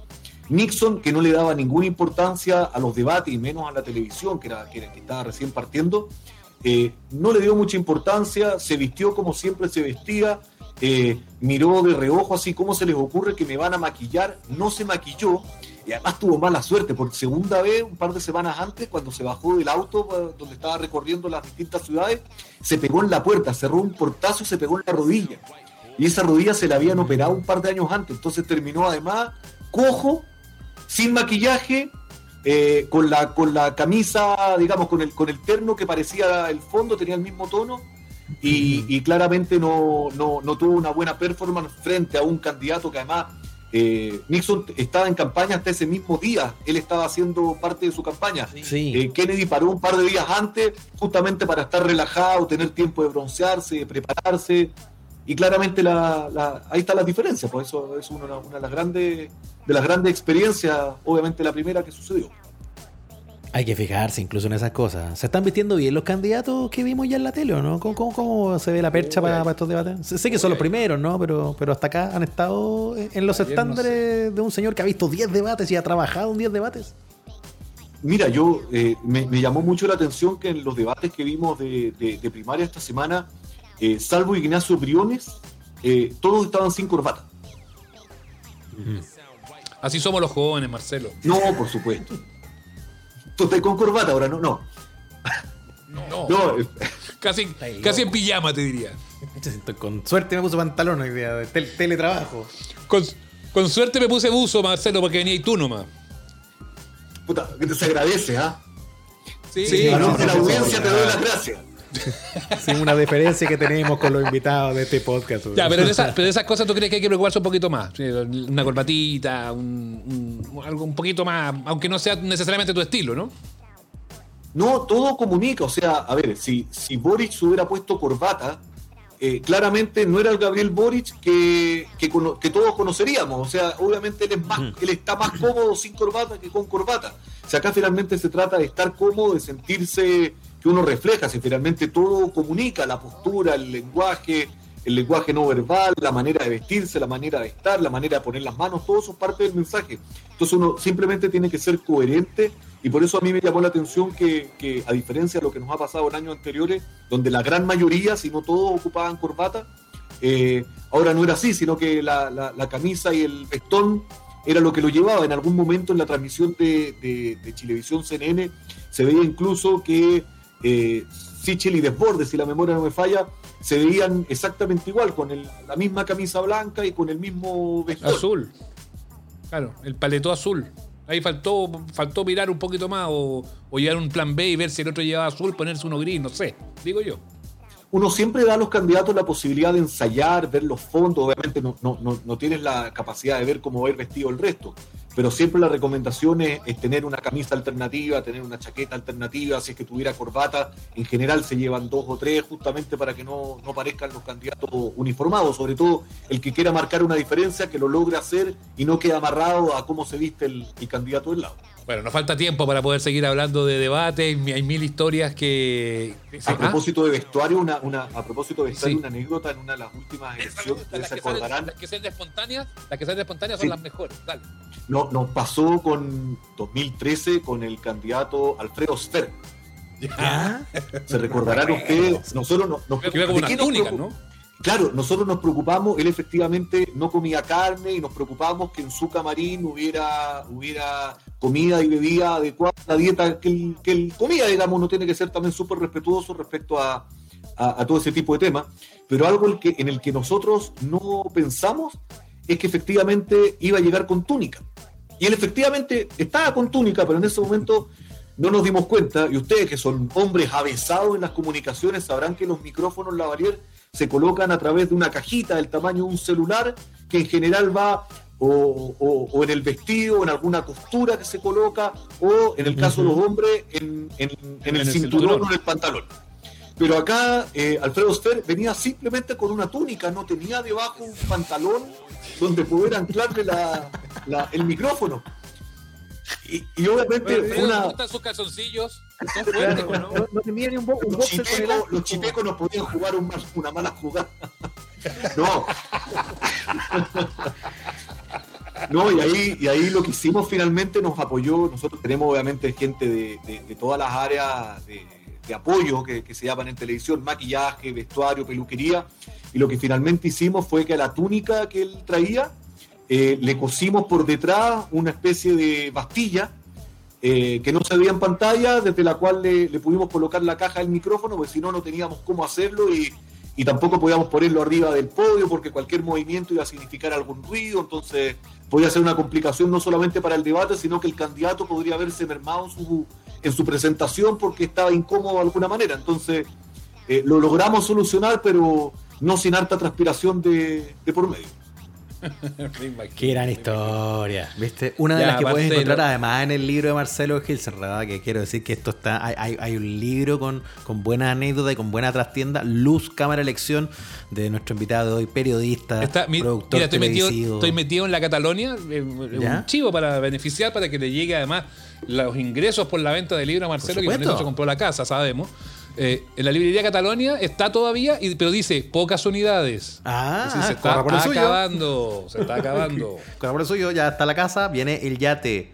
Nixon, que no le daba ninguna importancia a los debates y menos a la televisión, que, era, que, estaba recién partiendo, eh, no le dio mucha importancia, se vistió como siempre se vestía, eh, miró de reojo así, ¿cómo se les ocurre que me van a maquillar? No se maquilló y además tuvo mala suerte, porque segunda vez, un par de semanas antes, cuando se bajó del auto eh, donde estaba recorriendo las distintas ciudades, se pegó en la puerta, cerró un portazo y se pegó en la rodilla. Y esa rodilla se la habían operado un par de años antes, entonces terminó además cojo, sin maquillaje, eh, con, la, con la camisa, digamos, con el, con el terno que parecía el fondo, tenía el mismo tono, y, claramente no, no, no, tuvo una buena performance frente a un candidato que además eh, Nixon estaba en campaña hasta ese mismo día, él estaba haciendo parte de su campaña. Eh, Kennedy paró un par de días antes, justamente para estar relajado, tener tiempo de broncearse, de prepararse, y claramente la, ahí está la diferencia, pues eso es una, una de las grandes de las grandes experiencias, obviamente la primera que sucedió.
Hay que fijarse incluso en esas cosas. ¿Se están vistiendo bien los candidatos que vimos ya en la tele o no? ¿Cómo, cómo, se ve la percha para, estos debates? Sé, que son los primeros, ¿no? Pero, pero hasta acá han estado en los estándares de un señor que ha visto 10 debates y ha trabajado en 10 debates.
Mira, yo eh, me, llamó mucho la atención que en los debates que vimos de, primaria esta semana, eh, salvo Ignacio Briones, eh, todos estaban sin corbata.
Así somos los jóvenes, Marcelo.
No, por supuesto. Tú estás con corbata ahora, ¿no? No.
No. Casi, casi en pijama, te diría. [LAUGHS]
Con suerte me puse pantalón hoy día, de teletrabajo.
Con, suerte me puse buzo, Marcelo, porque venía y tú nomás.
Puta, que te se agradece, ¿ah? Sí, sí la audiencia te doy las gracias. [LAUGHS]
Sin una diferencia que tenemos con los invitados de este podcast.
Ya, pero de, esas, cosas tú crees que hay que preocuparse un poquito más. Una corbatita, algo un poquito más, aunque no sea necesariamente tu estilo, ¿no?
No, todo comunica. O sea, a ver, si, si Boric se hubiera puesto corbata, eh, claramente no era el Gabriel Boric que, que, todos conoceríamos. O sea, obviamente él, es más, él está más cómodo sin corbata que con corbata. O sea, acá finalmente se trata de estar cómodo, de sentirse que uno refleja, si finalmente todo comunica, la postura, el lenguaje, el lenguaje no verbal, la manera de vestirse, la manera de estar, la manera de poner las manos, todo eso es parte del mensaje. Entonces uno simplemente tiene que ser coherente y por eso a mí me llamó la atención que, a diferencia de lo que nos ha pasado en años anteriores, donde la gran mayoría, si no todos, ocupaban corbata, eh, ahora no era así, sino que la, camisa y el vestón era lo que lo llevaba. En algún momento en la transmisión de, de, Chilevisión CNN se veía incluso que eh, Sichel y Desbordes, si la memoria no me falla, se veían exactamente igual, con la misma camisa blanca y con el mismo vestido.
Azul. Claro, el paletó azul. Ahí faltó, faltó mirar un poquito más o, o llevar un plan B y ver si el otro llevaba azul, ponerse uno gris, no sé, digo yo.
Uno siempre da a los candidatos la posibilidad de ensayar, ver los fondos, obviamente no, no, no, no tienes la capacidad de ver cómo va a ir vestido el resto, pero siempre la recomendación es, tener una camisa alternativa, tener una chaqueta alternativa, si es que tuviera corbata, en general se llevan dos o tres justamente para que no, no parezcan los candidatos uniformados, sobre todo el que quiera marcar una diferencia, que lo logre hacer y no quede amarrado a cómo se viste el candidato del lado.
Bueno, nos falta tiempo para poder seguir hablando de debate, hay mil historias que...
A ¿Ah? propósito de vestuario, una, una, a propósito de vestuario, sí. una anécdota en una de las últimas elecciones, ustedes se acordarán.
Las que sean espontáneas, las que sean espontáneas son sí. las mejores, dale.
No, nos pasó con 2013 con el candidato Alfredo Sfer.
¿Ya?
Se recordarán ustedes, nosotros nos, nos,
como unas túnicas, ¿no?
Claro, nosotros nos preocupamos, él efectivamente no comía carne y nos preocupamos que en su camarín hubiera, hubiera comida y bebida adecuada la dieta que él, que comía, digamos, no tiene que ser también súper respetuoso respecto a, a, todo ese tipo de temas, pero algo en, en el que nosotros no pensamos es que efectivamente iba a llegar con túnica. Y él efectivamente estaba con túnica, pero en ese momento no nos dimos cuenta, y ustedes que son hombres avesados en las comunicaciones sabrán que los micrófonos lavalier se colocan a través de una cajita del tamaño de un celular que en general va o, o, o, en el vestido, en alguna costura que se coloca, o en el caso uh -huh. de los hombres, en, en, en, en el, el, cinturón, cinturón o en el pantalón. Pero acá eh, Alfredo Sfer venía simplemente con una túnica, no tenía debajo un pantalón donde poder anclarle la, la, el micrófono. Y, y obviamente
Pero,
una...
¿Están sus calzoncillos?
Son fuertes, ¿no? No, no tenía ni un, bo un
los, chipecos, los chipecos no podían jugar un, una mala jugada. [LAUGHS] no. [LAUGHS] No, y ahí, y ahí lo que hicimos finalmente nos apoyó. Nosotros tenemos obviamente gente de, de, de todas las áreas de, de apoyo que, que, se llaman en televisión, maquillaje, vestuario, peluquería. Y lo que finalmente hicimos fue que a la túnica que él traía eh, le cosimos por detrás una especie de bastilla eh, que no se veía en pantalla, desde la cual le, pudimos colocar la caja del micrófono, porque si no, no teníamos cómo hacerlo y, tampoco podíamos ponerlo arriba del podio porque cualquier movimiento iba a significar algún ruido, entonces podía ser una complicación no solamente para el debate, sino que el candidato podría verse mermado en su, en su presentación porque estaba incómodo de alguna manera. Entonces eh, lo logramos solucionar, pero no sin harta transpiración de por medio. [LAUGHS]
Qué gran historia, ¿viste? Una de ya, las que puedes encontrar además en el libro de Marcelo Gilsen, que quiero decir que esto está, hay, hay, un libro con, con buena anécdota y con buena trastienda, luz, cámara, elección, de nuestro invitado de hoy, periodista,
está, mi, productor mira, estoy metido, estoy metido, en la Catalonia, eh, un chivo para beneficiar, para que le llegue además los ingresos por la venta del libro a Marcelo, que con eso compró la casa, sabemos. Eh, en la librería Catalonia está todavía, pero dice pocas unidades.
Ah,
se está acabando. Se está [LAUGHS] acabando.
Con por el suyo, ya está la casa, viene el yate.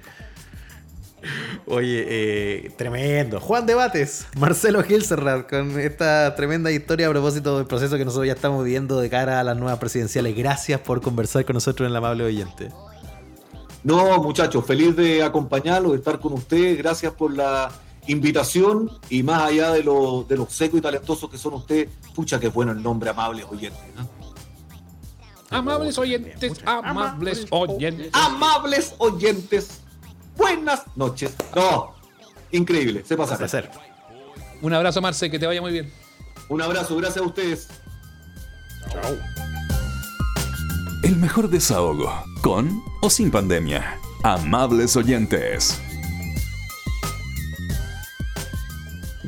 Oye, eh, tremendo. Juan Debates, Marcelo Gilserrat, con esta tremenda historia a propósito del proceso que nosotros ya estamos viviendo de cara a las nuevas presidenciales. Gracias por conversar con nosotros en el amable oyente.
No, muchachos, feliz de acompañarlos, de estar con ustedes. Gracias por la invitación y más allá de lo, de lo seco y talentoso que son ustedes, pucha que bueno el nombre amables oyentes. ¿no?
Amables oyentes, amables oyentes.
Amables oyentes. Buenas noches. No, increíble, se pasa.
hacer.
Un abrazo, Marce, que te vaya muy bien.
Un abrazo, gracias a ustedes.
Chao. El mejor desahogo, con o sin pandemia. Amables oyentes.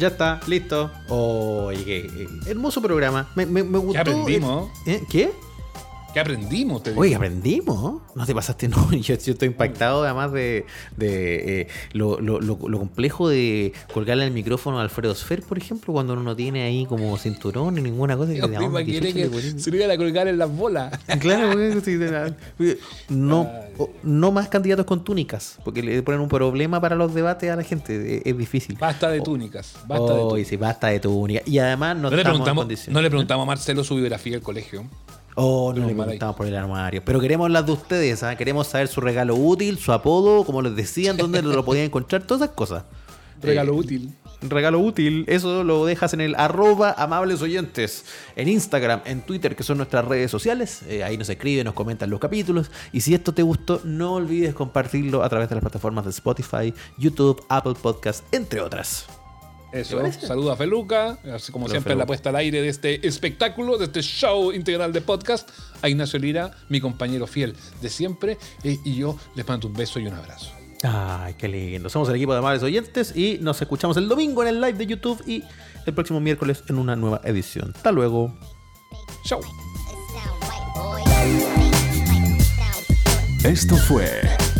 Ya está, listo. Oye, qué, hermoso programa. Me, me, me gustó.
¿Qué aprendimos?
¿Eh? ¿Qué?
¿Qué aprendimos? Te
Oye, aprendimos. No te pasaste, [LAUGHS] no. Yo, yo estoy impactado además de, de eh, lo, lo, lo, lo, complejo de colgarle el micrófono a Alfredo Sfer, por ejemplo, cuando uno no tiene ahí como cinturón ni ninguna cosa.
Yo que me quiere que se lo iban a colgar en las bolas. [LAUGHS]
Claro, no, no más candidatos con túnicas, porque le ponen un problema para los debates a la gente. Es, es difícil.
Basta de túnicas. Basta
oh, de túnicas. sí, basta de túnicas. Y además no,
no le preguntamos, No le preguntamos a Marcelo su biografía del colegio.
Oh, no le preguntamos por el armario. Pero queremos las de ustedes, ¿eh? Queremos saber su regalo útil, su apodo, como les decían, dónde lo podían encontrar, todas esas cosas. [LAUGHS]
Regalo eh, útil.
regalo útil. Eso lo dejas en el arroba amables oyentes. En Instagram, en Twitter, que son nuestras redes sociales. Eh, ahí nos escriben, nos comentan los capítulos. Y si esto te gustó, no olvides compartirlo a través de las plataformas de Spotify, YouTube, Apple Podcast, entre otras.
Eso, saludo a Feluca, así como siempre la puesta al aire de este espectáculo, de este show integral de podcast, a Ignacio Lira, mi compañero fiel de siempre, eh, y yo les mando un beso y un abrazo.
Ay, qué lindo. Somos el equipo de amables oyentes y nos escuchamos el domingo en el live de YouTube y el próximo miércoles en una nueva edición. Hasta luego.
Chau.
Esto fue